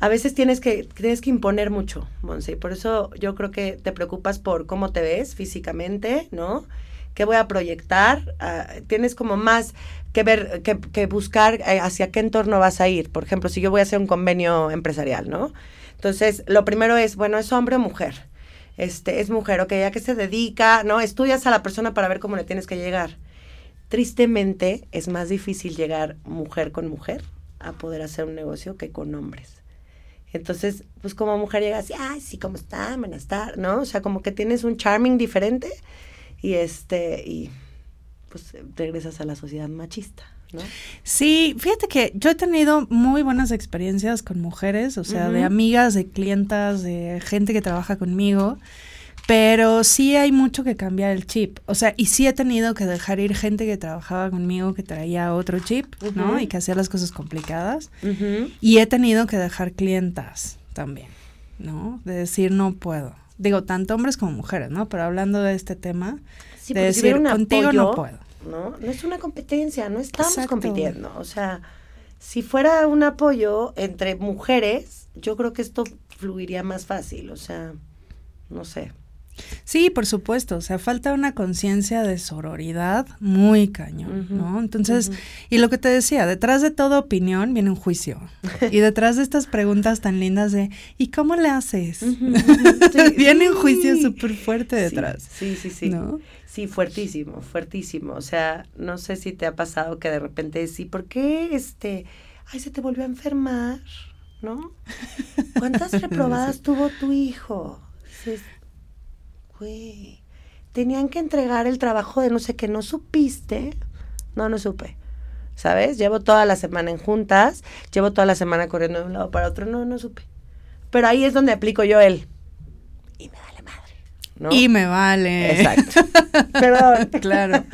a veces tienes que, tienes que imponer mucho, Monse. Por eso yo creo que te preocupas por cómo te ves físicamente, ¿no? ¿Qué voy a proyectar? Ah, tienes como más que ver, que, que buscar eh, hacia qué entorno vas a ir. Por ejemplo, si yo voy a hacer un convenio empresarial, ¿no? Entonces, lo primero es, bueno, ¿es hombre o mujer? Este, es mujer, ok, ¿a qué se dedica? ¿No? Estudias a la persona para ver cómo le tienes que llegar. Tristemente, es más difícil llegar mujer con mujer a poder hacer un negocio que con hombres. Entonces, pues como mujer llegas ay, sí, ¿cómo está? Buenas tardes, ¿no? O sea, como que tienes un charming diferente y este, y pues regresas a la sociedad machista. ¿No? Sí, fíjate que yo he tenido muy buenas experiencias con mujeres, o sea, de amigas, de clientas, de gente que trabaja conmigo, pero sí hay mucho que cambiar el chip, o sea, y sí he tenido que dejar ir gente que trabajaba conmigo que traía otro chip, ¿no? Y que hacía las cosas complicadas, y he tenido que dejar clientas también, ¿no? De decir no puedo. Digo, tanto hombres como mujeres, ¿no? Pero hablando de este tema, de decir contigo no puedo. ¿no? No es una competencia, no estamos compitiendo. O sea, si fuera un apoyo entre mujeres, yo creo que esto fluiría más fácil. O sea, no sé. Sí, por supuesto, o sea, falta una conciencia de sororidad muy cañón, ¿no? Entonces, y lo que te decía, detrás de toda opinión viene un juicio. y detrás de estas preguntas tan lindas de, ¿y cómo le haces? viene un juicio súper fuerte detrás. Sí, sí, sí. ¿no? Sí, fuertísimo, fuertísimo. O sea, no sé si te ha pasado que de repente sí, ¿por qué este, ay, se te volvió a enfermar? ¿No? ¿Cuántas reprobadas tuvo tu hijo? Güey, tenían que entregar el trabajo de no sé qué, ¿no supiste? No, no supe. ¿Sabes? Llevo toda la semana en juntas, llevo toda la semana corriendo de un lado para otro, no, no supe. Pero ahí es donde aplico yo el, y me vale y me vale. Exacto. Perdón. claro.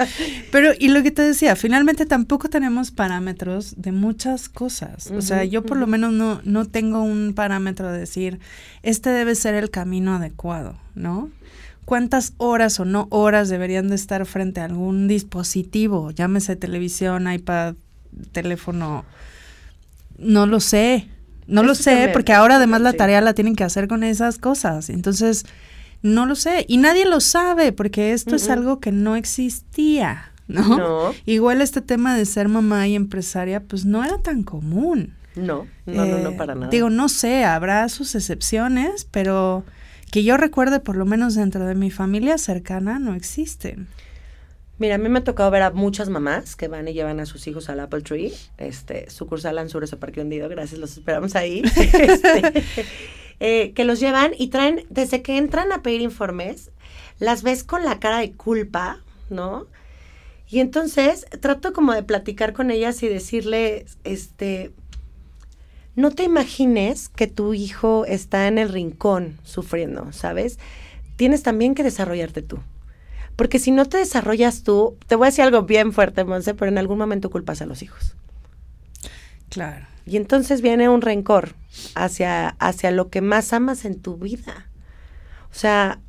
Pero, y lo que te decía, finalmente tampoco tenemos parámetros de muchas cosas. o sea, yo por lo menos no, no tengo un parámetro de decir, este debe ser el camino adecuado, ¿no? ¿Cuántas horas o no horas deberían de estar frente a algún dispositivo? Llámese televisión, iPad, teléfono. No lo sé. No lo sé, porque ahora además la tarea la tienen que hacer con esas cosas. Entonces, no lo sé. Y nadie lo sabe porque esto es algo que no existía, ¿no? Igual este tema de ser mamá y empresaria, pues no era tan común. No, no, no, no, eh, para nada. Digo, no sé, habrá sus excepciones, pero que yo recuerde, por lo menos dentro de mi familia cercana, no existen. Mira, a mí me ha tocado ver a muchas mamás que van y llevan a sus hijos al Apple Tree, este, sucursal Ansures o Parque Hundido, gracias, los esperamos ahí. este, eh, que los llevan y traen, desde que entran a pedir informes, las ves con la cara de culpa, ¿no? Y entonces trato como de platicar con ellas y decirles, este, no te imagines que tu hijo está en el rincón sufriendo, ¿sabes? Tienes también que desarrollarte tú. Porque si no te desarrollas tú, te voy a decir algo bien fuerte, Monse, pero en algún momento culpas a los hijos. Claro. Y entonces viene un rencor hacia, hacia lo que más amas en tu vida. O sea,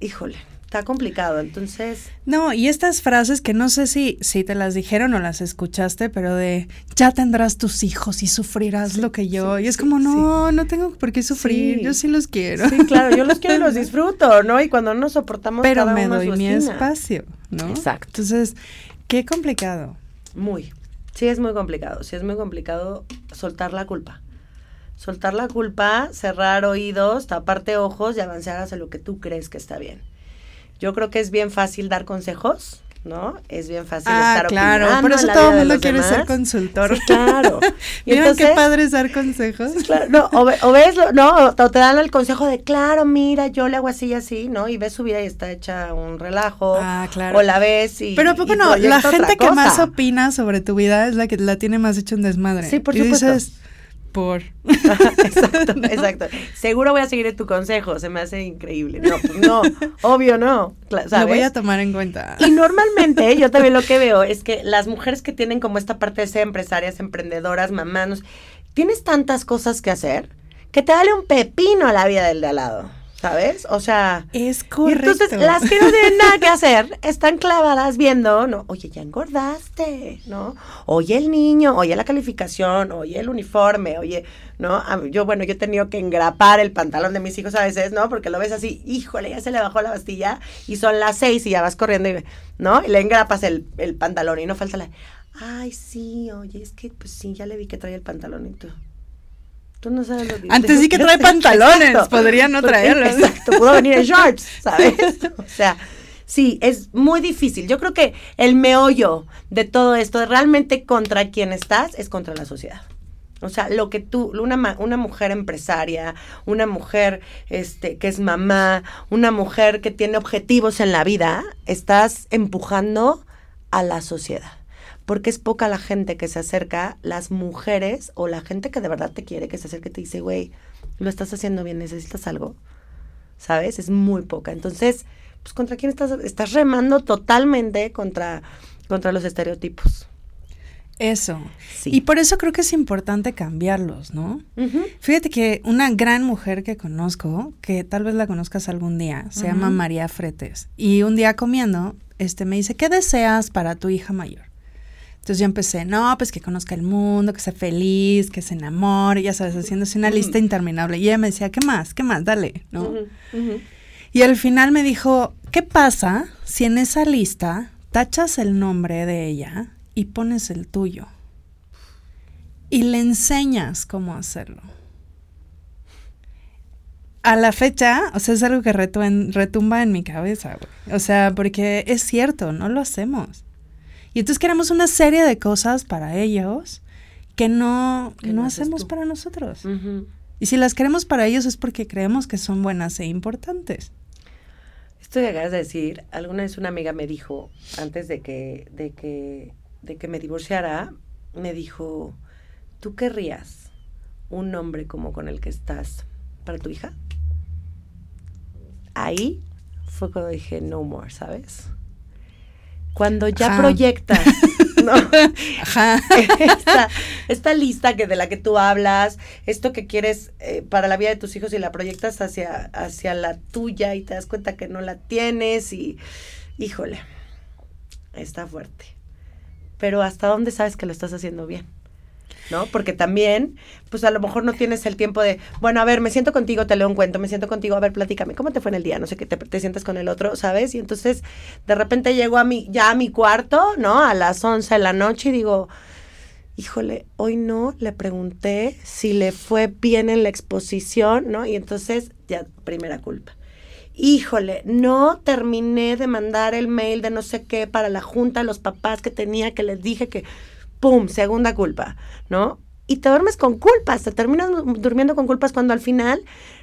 híjole, está complicado. Entonces. No, y estas frases que no sé si, si te las dijeron o las escuchaste, pero de ya tendrás tus hijos y sufrirás lo que yo. y es como, no, no tengo por qué sufrir. Yo sí los quiero. Sí, claro, yo los quiero y los disfruto, ¿no? Y cuando no nos soportamos, pero me doy mi espacio, ¿no? Exacto. Entonces, qué complicado. Muy. Sí, es muy complicado. Sí, es muy complicado soltar la culpa. Soltar la culpa, cerrar oídos, taparte ojos y avanzar hacia lo que tú crees que está bien. Yo creo que es bien fácil dar consejos, ¿no? Es bien fácil ah, estar claro, por eso todo el mundo quiere ser consultor. claro. Y qué padre es dar consejos. Claro, no, o, ves, no, o te dan el consejo de, claro, mira, yo le hago así y así, ¿no? Y ves su vida y está hecha un relajo. Ah, claro. O la ves y Pero ¿a poco no? La gente que más opina sobre tu vida es la que la tiene más hecho un desmadre. Sí, por supuesto por. exacto, exacto. Seguro voy a seguir tu consejo, se me hace increíble. No, pues no, obvio no. Lo voy a tomar en cuenta. Y normalmente yo también lo que veo es que las mujeres que tienen como esta parte de ser empresarias, emprendedoras, mamás, tienes tantas cosas que hacer que te vale un pepino a la vida del de al lado. ¿Sabes? O sea, es correcto. entonces las que no tienen nada que hacer están clavadas viendo, no, oye, ya engordaste, ¿no? Oye el niño, oye la calificación, oye el uniforme, oye, ¿no? Yo, bueno, yo he tenido que engrapar el pantalón de mis hijos a veces, ¿no? Porque lo ves así, híjole, ya se le bajó la bastilla y son las seis y ya vas corriendo, y, ¿no? Y le engrapas el, el pantalón y no falta la, ay, sí, oye, es que, pues sí, ya le vi que trae el pantalón y tú. Tú no sabes lo que Antes sí que trae pantalones, podría no traerlos. Exacto, pudo venir en shorts, ¿sabes? O sea, sí, es muy difícil. Yo creo que el meollo de todo esto, realmente contra quién estás, es contra la sociedad. O sea, lo que tú, una, una mujer empresaria, una mujer este, que es mamá, una mujer que tiene objetivos en la vida, estás empujando a la sociedad porque es poca la gente que se acerca, las mujeres o la gente que de verdad te quiere, que se acerca y te dice, güey, lo estás haciendo bien, necesitas algo, ¿sabes? Es muy poca. Entonces, pues contra quién estás, estás remando totalmente contra, contra los estereotipos. Eso. Y por eso creo que es importante cambiarlos, ¿no? Fíjate que una gran mujer que conozco, que tal vez la conozcas algún día, se llama María Fretes. Y un día comiendo, este me dice, ¿qué deseas para tu hija mayor? Entonces yo empecé, no, pues que conozca el mundo, que sea feliz, que se enamore, ya sabes, haciéndose una lista interminable. Y ella me decía, ¿qué más? ¿Qué más? Dale, ¿no? Y al final me dijo, ¿qué pasa si en esa lista tachas el nombre de ella y pones el tuyo? Y le enseñas cómo hacerlo. A la fecha, o sea, es algo que retumba en mi cabeza, güey. O sea, porque es cierto, no lo hacemos. Y entonces queremos una serie de cosas para ellos que no, no hacemos para nosotros. Y si las queremos para ellos es porque creemos que son buenas e importantes. Esto que acabas de decir, alguna vez una amiga me dijo, antes de que, de que, de que me divorciara, me dijo, ¿tú querrías un hombre como con el que estás para tu hija? Ahí fue cuando dije, no more, ¿sabes? Cuando ya proyectas, ¿no? Ajá. Esta, lista que de la que tú hablas, esto que quieres eh, para la vida de tus hijos y la proyectas hacia, hacia la tuya y te das cuenta que no la tienes y, híjole, está fuerte. Pero ¿hasta dónde sabes que lo estás haciendo bien? ¿No? Porque también, pues a lo mejor no tienes el tiempo de, bueno, a ver, me siento contigo, te leo un cuento, me siento contigo, a ver, platícame, ¿cómo te fue en el día? No sé, qué te, te sientas con el otro, ¿sabes? Y entonces, de repente llego a mi, ya a mi cuarto, ¿no? A las 11 de la noche y digo, híjole, hoy no le pregunté si le fue bien en la exposición, ¿no? Y entonces, ya, primera culpa. Híjole, no terminé de mandar el mail de no sé qué para la junta de los papás que tenía, que les dije que ¡pum! Segunda culpa, ¿no? Y te duermes con culpas, te terminas durmiendo con culpas cuando al final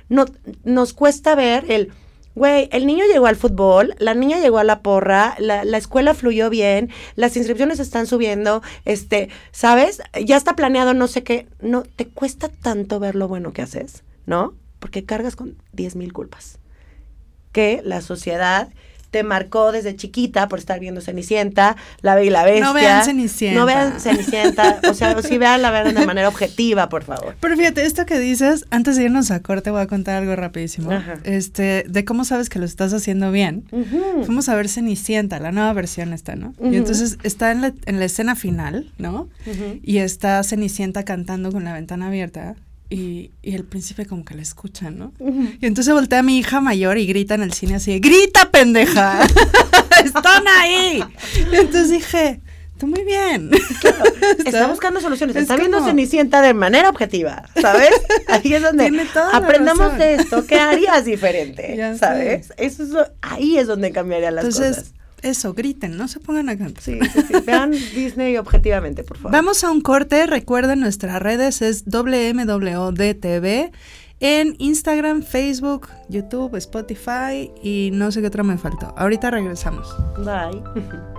no, nos cuesta ver el, güey, el niño llegó al fútbol, la niña llegó a la porra, la, la, escuela fluyó bien, las inscripciones están subiendo, este, ¿sabes? Ya está planeado no sé qué, no, te cuesta tanto ver lo bueno que haces, ¿no? Porque cargas con 10 mil culpas. Que la sociedad te marcó desde chiquita por estar viendo Cenicienta, La Bella y la Bestia. No vean Cenicienta. No vean Cenicienta, o sea, sí vean la vean de manera objetiva, por favor. Pero fíjate, esto que dices, antes de irnos a corte voy a contar algo rapidísimo. Este, de cómo sabes que lo estás haciendo bien. Fuimos a ver Cenicienta, la nueva versión está, ¿no? Y entonces está en la, en la escena final, ¿no? Y está Cenicienta cantando con la ventana abierta y, el príncipe como que la escucha, ¿no? Y entonces voltea a mi hija mayor y grita en el cine así, ¡grita, pendeja! ¡Están ahí! Y entonces dije, tú muy bien. está, buscando soluciones, está viendo Cenicienta de manera objetiva, ¿sabes? Ahí es donde aprendamos de esto, ¿qué harías diferente? ¿Sabes? Eso es ahí es donde cambiaría las cosas eso, griten, no se pongan a cantar. Sí, sí, sí. Vean Disney objetivamente, por favor. Vamos a un corte. Recuerden, nuestras redes es WMWDTV en Instagram, Facebook, YouTube, Spotify y no sé qué otra me faltó. Ahorita regresamos. Bye.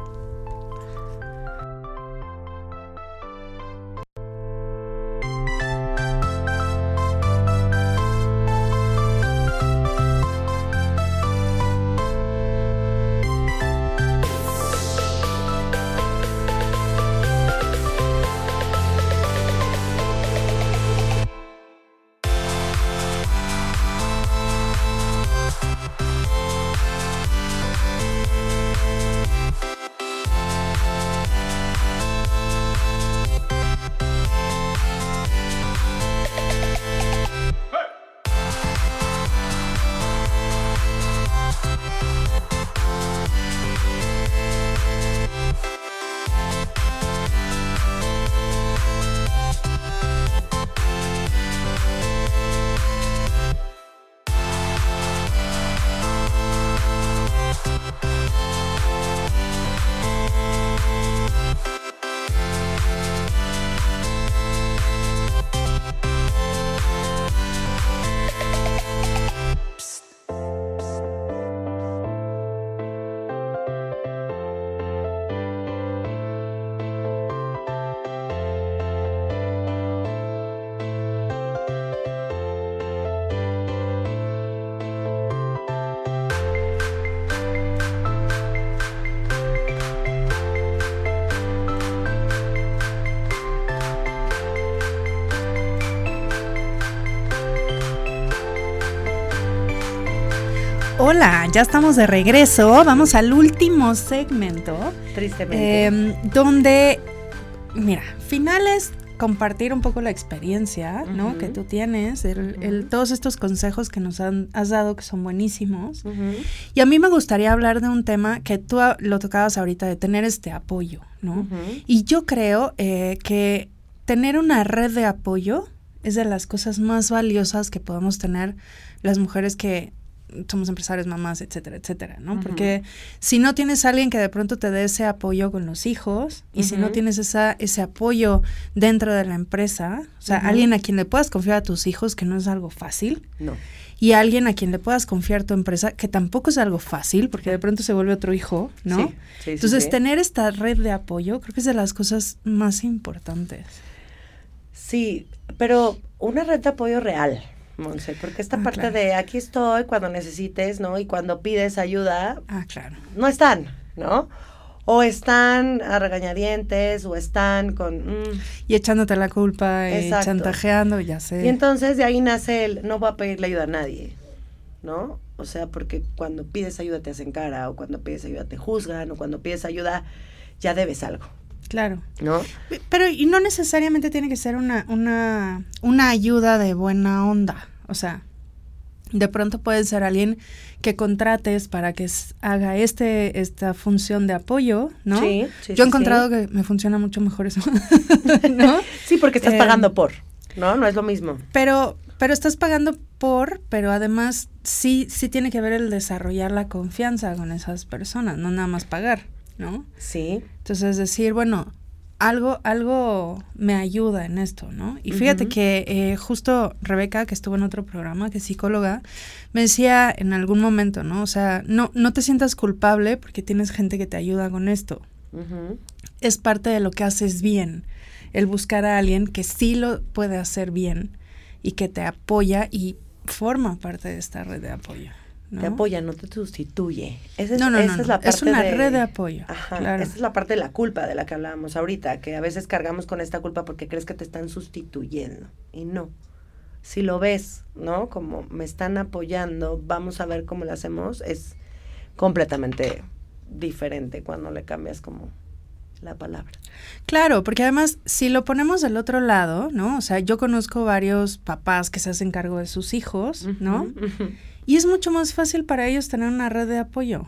Hola, ya estamos de regreso. Vamos al último segmento. Tristemente. em, donde, mira, finales compartir un poco la experiencia, ¿no? Que tú tienes, el- el- Ujú. todos estos consejos que nos han, has dado que son buenísimos. Y a mí me gustaría hablar de un tema que tú lo tocabas ahorita, de tener este apoyo, ¿no? Y yo creo eh, que tener una red de apoyo es de las cosas más valiosas que podemos tener las mujeres que somos empresarias, mamás, etcétera, etcétera, ¿no? Porque si no tienes a alguien que de pronto te dé ese apoyo con los hijos y si no tienes esa, ese apoyo dentro de la empresa, o sea, alguien a quien le puedas confiar a tus hijos, que no es algo fácil, No. y alguien a quien le puedas confiar tu empresa, que tampoco es algo fácil, porque de pronto se vuelve otro hijo, ¿no? Sí, sí, sí, Entonces, sí. tener esta red de apoyo creo que es de las cosas más importantes. Sí, pero una red de apoyo real, Monse, porque esta Ah, parte claro. de aquí estoy cuando necesites, ¿no? Y cuando pides ayuda, Ah, claro. no están, ¿no? O están a regañadientes, o están con... mm. Y echándote la culpa y chantajeando, ya sé. Y entonces de ahí nace el no voy a pedirle ayuda a nadie, ¿no? O sea, porque cuando pides ayuda te hacen cara, o cuando pides ayuda te juzgan, o cuando pides ayuda ya debes algo, claro. ¿no? Pe- Pero y no necesariamente tiene que ser una, una, una ayuda de buena onda. O sea, de pronto puede ser alguien que contrates para que haga este, esta función de apoyo, ¿no? Sí, sí, Yo he encontrado sí. que me funciona mucho mejor eso, ¿no? Sí, porque estás Em, pagando por, ¿no? No es lo mismo. Pero, pero estás pagando por, pero además sí, sí tiene que ver el desarrollar la confianza con esas personas, no nada más pagar, ¿no? Sí. Entonces decir, bueno, algo, algo me ayuda en esto, ¿no? Y fíjate que eh, justo Rebeca, que estuvo en otro programa, que es psicóloga, me decía en algún momento, ¿no? O sea, no, no te sientas culpable porque tienes gente que te ayuda con esto. Es parte de lo que haces bien, el buscar a alguien que sí lo puede hacer bien y que te apoya y forma parte de esta red de apoyo. ¿No? Te apoya, no te sustituye. Esa es, No, no, esa es la parte Es una de- red de apoyo, Ajá, claro. Esa es la parte de la culpa de la que hablábamos ahorita, que a veces cargamos con esta culpa porque crees que te están sustituyendo. Y no. Si lo ves, ¿no? Como me están apoyando, vamos a ver cómo lo hacemos, es completamente diferente cuando le cambias como la palabra. Claro, porque además, si lo ponemos del otro lado, ¿no? O sea, yo conozco varios papás que se hacen cargo de sus hijos, ¿no? Ujú. Y es mucho más fácil para ellos tener una red de apoyo.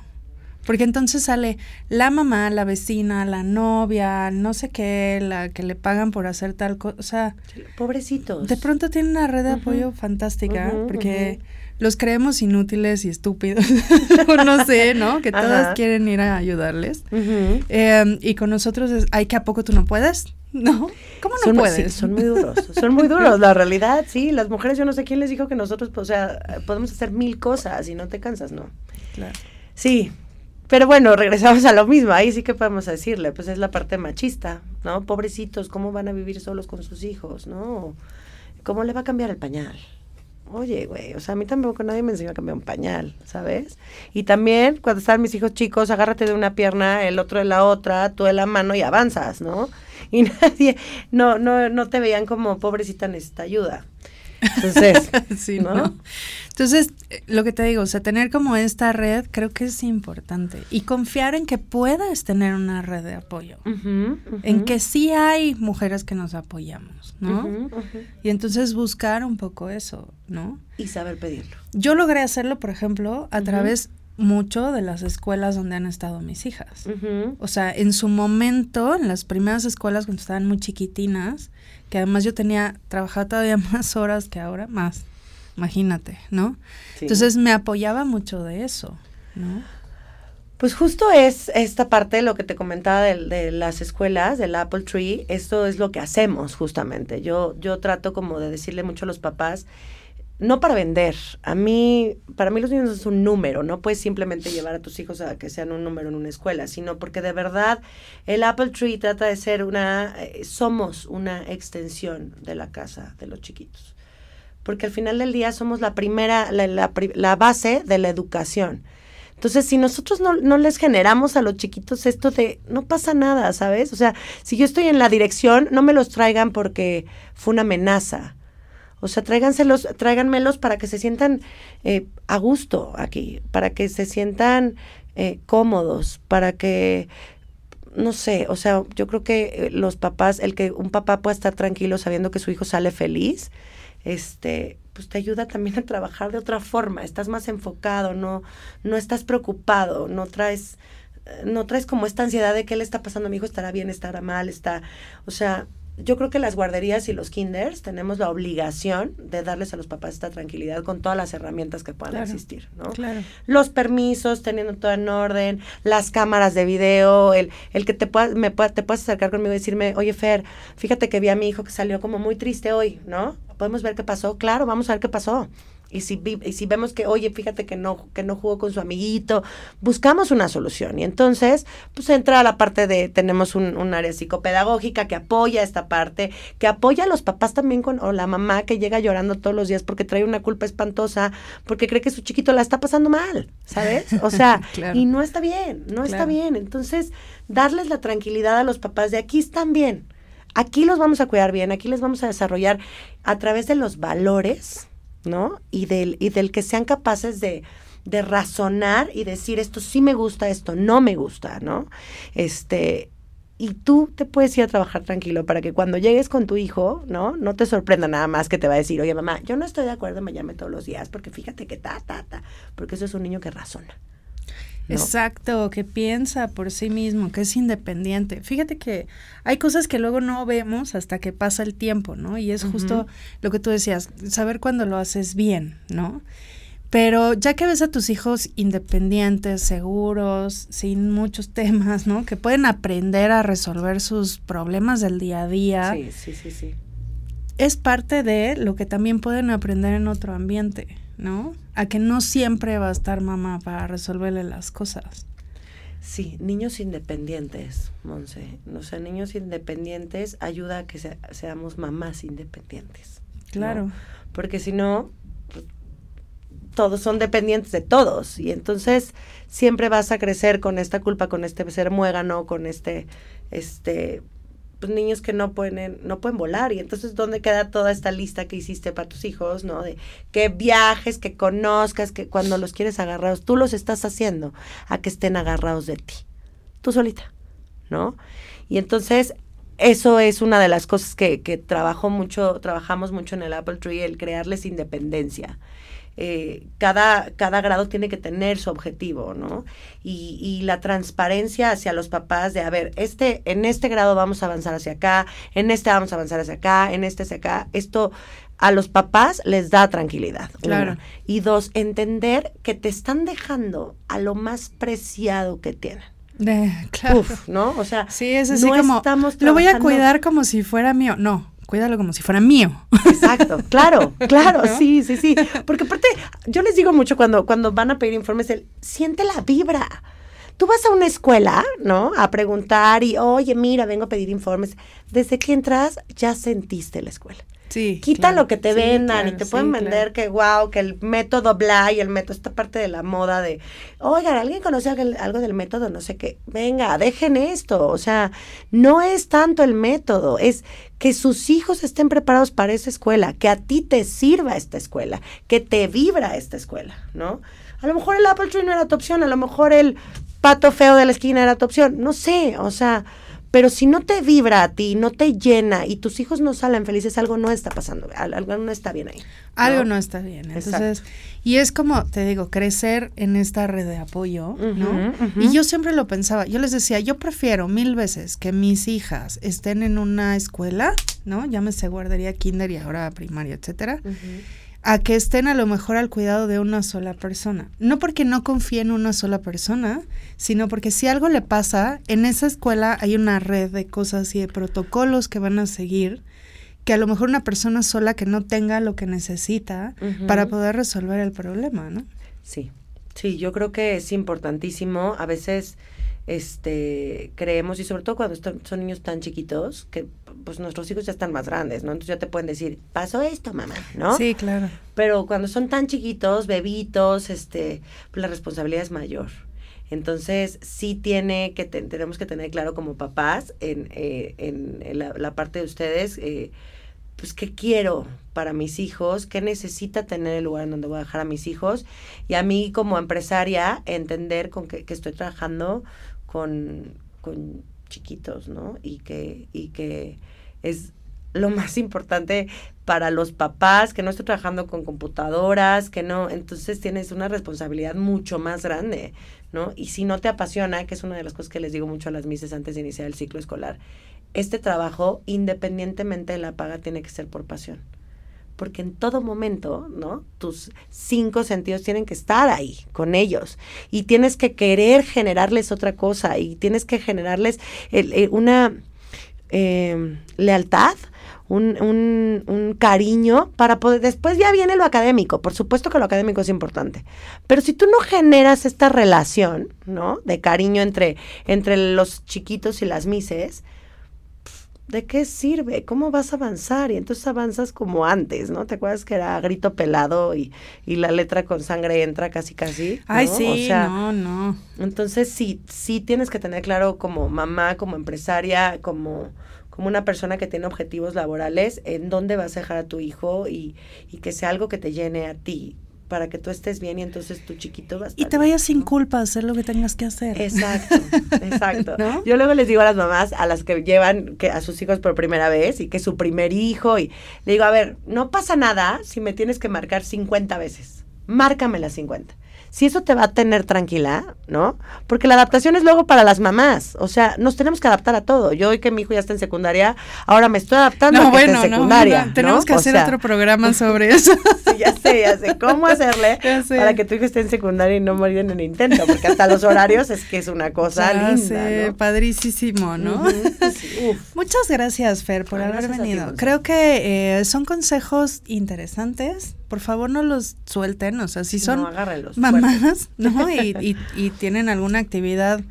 Porque entonces sale la mamá, la vecina, la novia, no sé qué, la que le pagan por hacer tal cosa. O sea, Sí, Pobrecitos. de pronto tienen una red de apoyo fantástica porque los creemos inútiles y estúpidos. o no sé, ¿no? Que todas quieren ir a ayudarles. Eh, y con nosotros es, ay, que a poco tú no puedes? ¿No? ¿Cómo no son, puedes? sí, son muy duros, son muy duros, la realidad, sí, las mujeres, yo no sé quién les dijo que nosotros, pues, o sea, podemos hacer mil cosas y no te cansas, ¿no? Claro. Sí, pero bueno, regresamos a lo mismo, ahí sí que podemos decirle, pues es la parte machista, ¿no? Pobrecitos, ¿cómo van a vivir solos con sus hijos, no? ¿Cómo le va a cambiar el pañal? Oye, güey, o sea, a mí tampoco nadie me enseñó a cambiar un pañal, ¿sabes? Y también, cuando estaban mis hijos chicos, agárrate de una pierna, el otro de la otra, tú de la mano y avanzas, ¿no? Y nadie, no, no, no te veían como pobrecita necesita ayuda. Entonces, sí, ¿no? ¿no? Entonces, eh, lo que te digo, o sea, tener como esta red creo que es importante. Y confiar en que puedas tener una red de apoyo. En que sí hay mujeres que nos apoyamos, ¿no? Y entonces buscar un poco eso, ¿no? Y saber pedirlo. Yo logré hacerlo, por ejemplo, a través mucho de las escuelas donde han estado mis hijas. O sea, en su momento, en las primeras escuelas cuando estaban muy chiquitinas, que además yo tenía, trabajaba todavía más horas que ahora, más, imagínate, ¿no? Sí. Entonces me apoyaba mucho de eso, ¿no? Pues justo es esta parte, lo que te comentaba de, de las escuelas, del Apple Tree, esto es lo que hacemos justamente. Yo, yo trato como de decirle mucho a los papás, no para vender, a mí, para mí los niños es un número, no puedes simplemente llevar a tus hijos a que sean un número en una escuela, sino porque de verdad el Apple Tree trata de ser una, eh, somos una extensión de la casa de los chiquitos. Porque al final del día somos la primera, la, la base de la educación. Entonces, si nosotros no, no les generamos a los chiquitos esto de, no pasa nada, ¿sabes? O sea, si yo estoy en la dirección, no me los traigan porque fue una amenaza. O sea, tráiganselos, tráiganmelos para que se sientan eh, a gusto aquí, para que se sientan eh, cómodos, para que no sé, o sea, yo creo que eh, los papás, el que un papá pueda estar tranquilo sabiendo que su hijo sale feliz, este, pues te ayuda también a trabajar de otra forma, estás más enfocado, no, no estás preocupado, no traes, eh, no traes como esta ansiedad de qué le está pasando a mi hijo, estará bien, estará mal, está, o sea, yo creo que las guarderías y los kinders tenemos la obligación de darles a los papás esta tranquilidad con todas las herramientas que puedan existir, ¿no? Claro. Los permisos, teniendo todo en orden, las cámaras de video, el, el que te puedas, me te puedas acercar conmigo y decirme, oye Fer, fíjate que vi a mi hijo que salió como muy triste hoy, ¿no? ¿Podemos ver qué pasó? Claro, vamos a ver qué pasó. Y si, y si vemos que, oye, fíjate que no, que no jugó con su amiguito, buscamos una solución. Y entonces, pues entra la parte de, tenemos un, un, área psicopedagógica que apoya esta parte, que apoya a los papás también con, o la mamá que llega llorando todos los días porque trae una culpa espantosa, porque cree que su chiquito la está pasando mal, ¿sabes? O sea, claro. y no está bien, no claro. está bien. Entonces, darles la tranquilidad a los papás de aquí están bien. Aquí los vamos a cuidar bien, aquí les vamos a desarrollar a través de los valores, ¿no? Y del, y del que sean capaces de, de razonar y decir esto sí me gusta, esto no me gusta, ¿no? Este, y tú te puedes ir a trabajar tranquilo para que cuando llegues con tu hijo, ¿no? No te sorprenda nada más que te va a decir, oye mamá, yo no estoy de acuerdo, me llame todos los días, porque fíjate que ta, ta, ta, porque eso es un niño que razona. ¿No? Exacto, que piensa por sí mismo, que es independiente. Fíjate que hay cosas que luego no vemos hasta que pasa el tiempo, ¿no? Y es justo uh -huh. lo que tú decías, saber cuando lo haces bien, ¿no? Pero ya que ves a tus hijos independientes, seguros, sin muchos temas, ¿no? Que pueden aprender a resolver sus problemas del día a día. Sí, sí, sí, sí. Es parte de lo que también pueden aprender en otro ambiente, ¿no? A que no siempre va a estar mamá para resolverle las cosas. Sí, niños independientes, Monse. O sea, niños independientes ayuda a que se, seamos mamás independientes. Claro. ¿no? Porque si no, todos son dependientes de todos y entonces siempre vas a crecer con esta culpa, con este ser muégano, con este, este, pues niños que no pueden, no pueden volar y entonces dónde queda toda esta lista que hiciste para tus hijos, ¿no? De que viajes, que conozcas, que cuando los quieres agarrados, tú los estás haciendo a que estén agarrados de ti, tú solita, ¿no? Y entonces eso es una de las cosas que, que trabajo mucho, trabajamos mucho en el Apple Tree, el crearles independencia eh, cada, cada grado tiene que tener su objetivo, ¿no? Y, y, la transparencia hacia los papás de, a ver, este, en este grado vamos a avanzar hacia acá, en este vamos a avanzar hacia acá, en este hacia acá. Esto a los papás les da tranquilidad. Claro. Y dos, entender que te están dejando a lo más preciado que tienen. De, claro. Uf, ¿no? O sea, sí, es así no como, estamos lo voy a cuidar como si fuera mío. No, cuídalo como si fuera mío. Exacto, claro, claro, ¿No? sí, sí, sí. Porque aparte, yo les digo mucho cuando, cuando van a pedir informes, el siente la vibra. Tú vas a una escuela, ¿no? A preguntar y, oye, mira, vengo a pedir informes. Desde que entras, ya sentiste la escuela. Sí. Quita claro. lo que te Sí, vendan claro, y te sí, pueden claro. vender que wow, que el método bla y el método, esta parte de la moda de, oigan, ¿alguien conoce algo, algo del método? No sé qué. Venga, dejen esto. O sea, no es tanto el método, es que sus hijos estén preparados para esa escuela, que a ti te sirva esta escuela, que te vibra esta escuela, ¿no? A lo mejor el Apple Tree no era tu opción, a lo mejor el pato feo de la esquina era tu opción, no sé, o sea, pero si no te vibra a ti, no te llena y tus hijos no salen felices, algo no está pasando, al- algo no está bien ahí. Algo no está bien. Entonces, y es como, te digo, crecer en esta red de apoyo, ¿no? Y yo siempre lo pensaba, yo les decía, yo prefiero mil veces que mis hijas estén en una escuela, ¿no? Llámese guardería, kinder y ahora primaria, etcétera, a que estén a lo mejor al cuidado de una sola persona. No porque no confíe en una sola persona, sino porque si algo le pasa, en esa escuela hay una red de cosas y de protocolos que van a seguir, que a lo mejor una persona sola que no tenga lo que necesita para poder resolver el problema, ¿no? Sí, sí, yo creo que es importantísimo. A veces este creemos, y sobre todo cuando están- son niños tan chiquitos, que pues nuestros hijos ya están más grandes, ¿no? Entonces ya te pueden decir, pasó esto, mamá, ¿no? Sí, claro. Pero cuando son tan chiquitos, bebitos, este, pues la responsabilidad es mayor. Entonces, sí tiene que te- tenemos que tener claro como papás en, eh, en, en la, la parte de ustedes, eh, pues, qué quiero para mis hijos, qué necesita tener el lugar en donde voy a dejar a mis hijos. Y a mí como empresaria, entender con que, estoy trabajando con, con chiquitos, ¿no? Y que, y que es lo más importante para los papás, que no estoy trabajando con computadoras, que no, entonces tienes una responsabilidad mucho más grande, ¿no? Y si no te apasiona, que es una de las cosas que les digo mucho a las mises antes de iniciar el ciclo escolar, este trabajo, independientemente de la paga, tiene que ser por pasión. Porque en todo momento, ¿no? Tus cinco sentidos tienen que estar ahí con ellos. Y tienes que querer generarles otra cosa. Y tienes que generarles eh, una eh, lealtad un, un, un, cariño para poder, después ya viene lo académico, por supuesto que lo académico es importante, pero si tú no generas esta relación, ¿no? De cariño entre, entre los chiquitos y las mises, ¿de qué sirve? ¿Cómo vas a avanzar? Y entonces avanzas como antes, ¿no? ¿Te acuerdas que era grito pelado y, y la letra con sangre entra casi casi? Ay, sí, no, no. Entonces sí, sí tienes que tener claro como mamá, como empresaria, como como una persona que tiene objetivos laborales, en dónde vas a dejar a tu hijo y, y que sea algo que te llene a ti para que tú estés bien y entonces tu chiquito va a estar Y te vayas sin culpa a hacer lo que tengas que hacer. Exacto, exacto. Yo luego les digo a las mamás, a las que llevan que, a sus hijos por primera vez y que es su primer hijo, y le digo, a ver, no pasa nada si me tienes que marcar 50 veces. Márcame las 50 si eso te va a tener tranquila, ¿no? Porque la adaptación es luego para las mamás. O sea, nos tenemos que adaptar a todo. Yo hoy que mi hijo ya está en secundaria, ahora me estoy adaptando a que en secundaria. No, tenemos que hacer otro programa sobre eso. sí, ya sé, ya sé. ¿Cómo hacerle para que tu hijo esté en secundaria y no morir en el intento? Porque hasta los horarios es que es una cosa ya linda. Sé, padricísimo, ¿no? Muchas gracias, Fer, por haber venido. Creo que eh, son consejos interesantes por favor no los suelten, o sea, si son mamás, ¿no? Y, y, tienen alguna actividad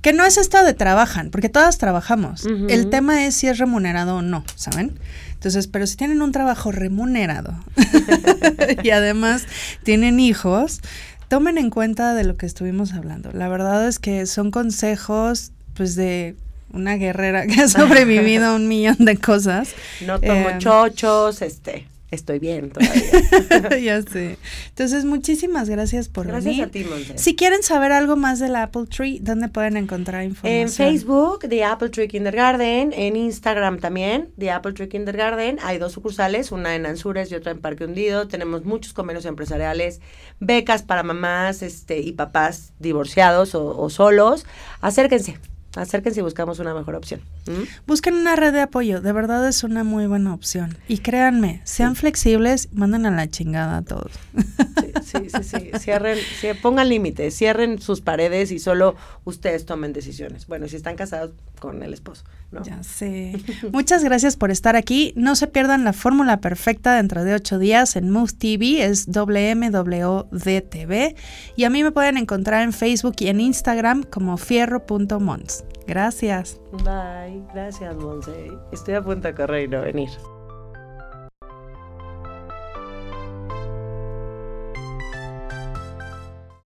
que no es esto de trabajan, porque todas trabajamos. El tema es si es remunerado o no, ¿saben? Entonces, pero si tienen un trabajo remunerado y además tienen hijos, tomen en cuenta de lo que estuvimos hablando. La verdad es que son consejos, pues, de una guerrera que ha sobrevivido a un millón de cosas. No tomo eh, chochos, este estoy bien todavía. ya sé. Entonces, muchísimas gracias por venir. Gracias a ti. Si quieren saber algo más del Apple Tree, ¿dónde pueden encontrar información? En Facebook, The Apple Tree Kindergarten, en Instagram también, The Apple Tree Kindergarten. Hay dos sucursales, una en Anzures y otra en Parque Hundido. Tenemos muchos comercios empresariales, becas para mamás este, y papás divorciados o, o solos. Acérquense acérquense y buscamos una mejor opción. Busquen una red de apoyo, de verdad es una muy buena opción. Y créanme, sean flexibles, manden a la chingada a todos. Sí, sí, sí, Cierren, pongan límites, cierren sus paredes y solo ustedes tomen decisiones. Bueno, si están casados con el esposo, ¿no? Ya sé. Muchas gracias por estar aquí. No se pierdan la fórmula perfecta dentro de ocho días en Move TV, es WMWDTV. Y a mí me pueden encontrar en Facebook y en Instagram como fierro.mons. Gracias. Bye. Gracias, Monse. Estoy a punto de correr y no venir.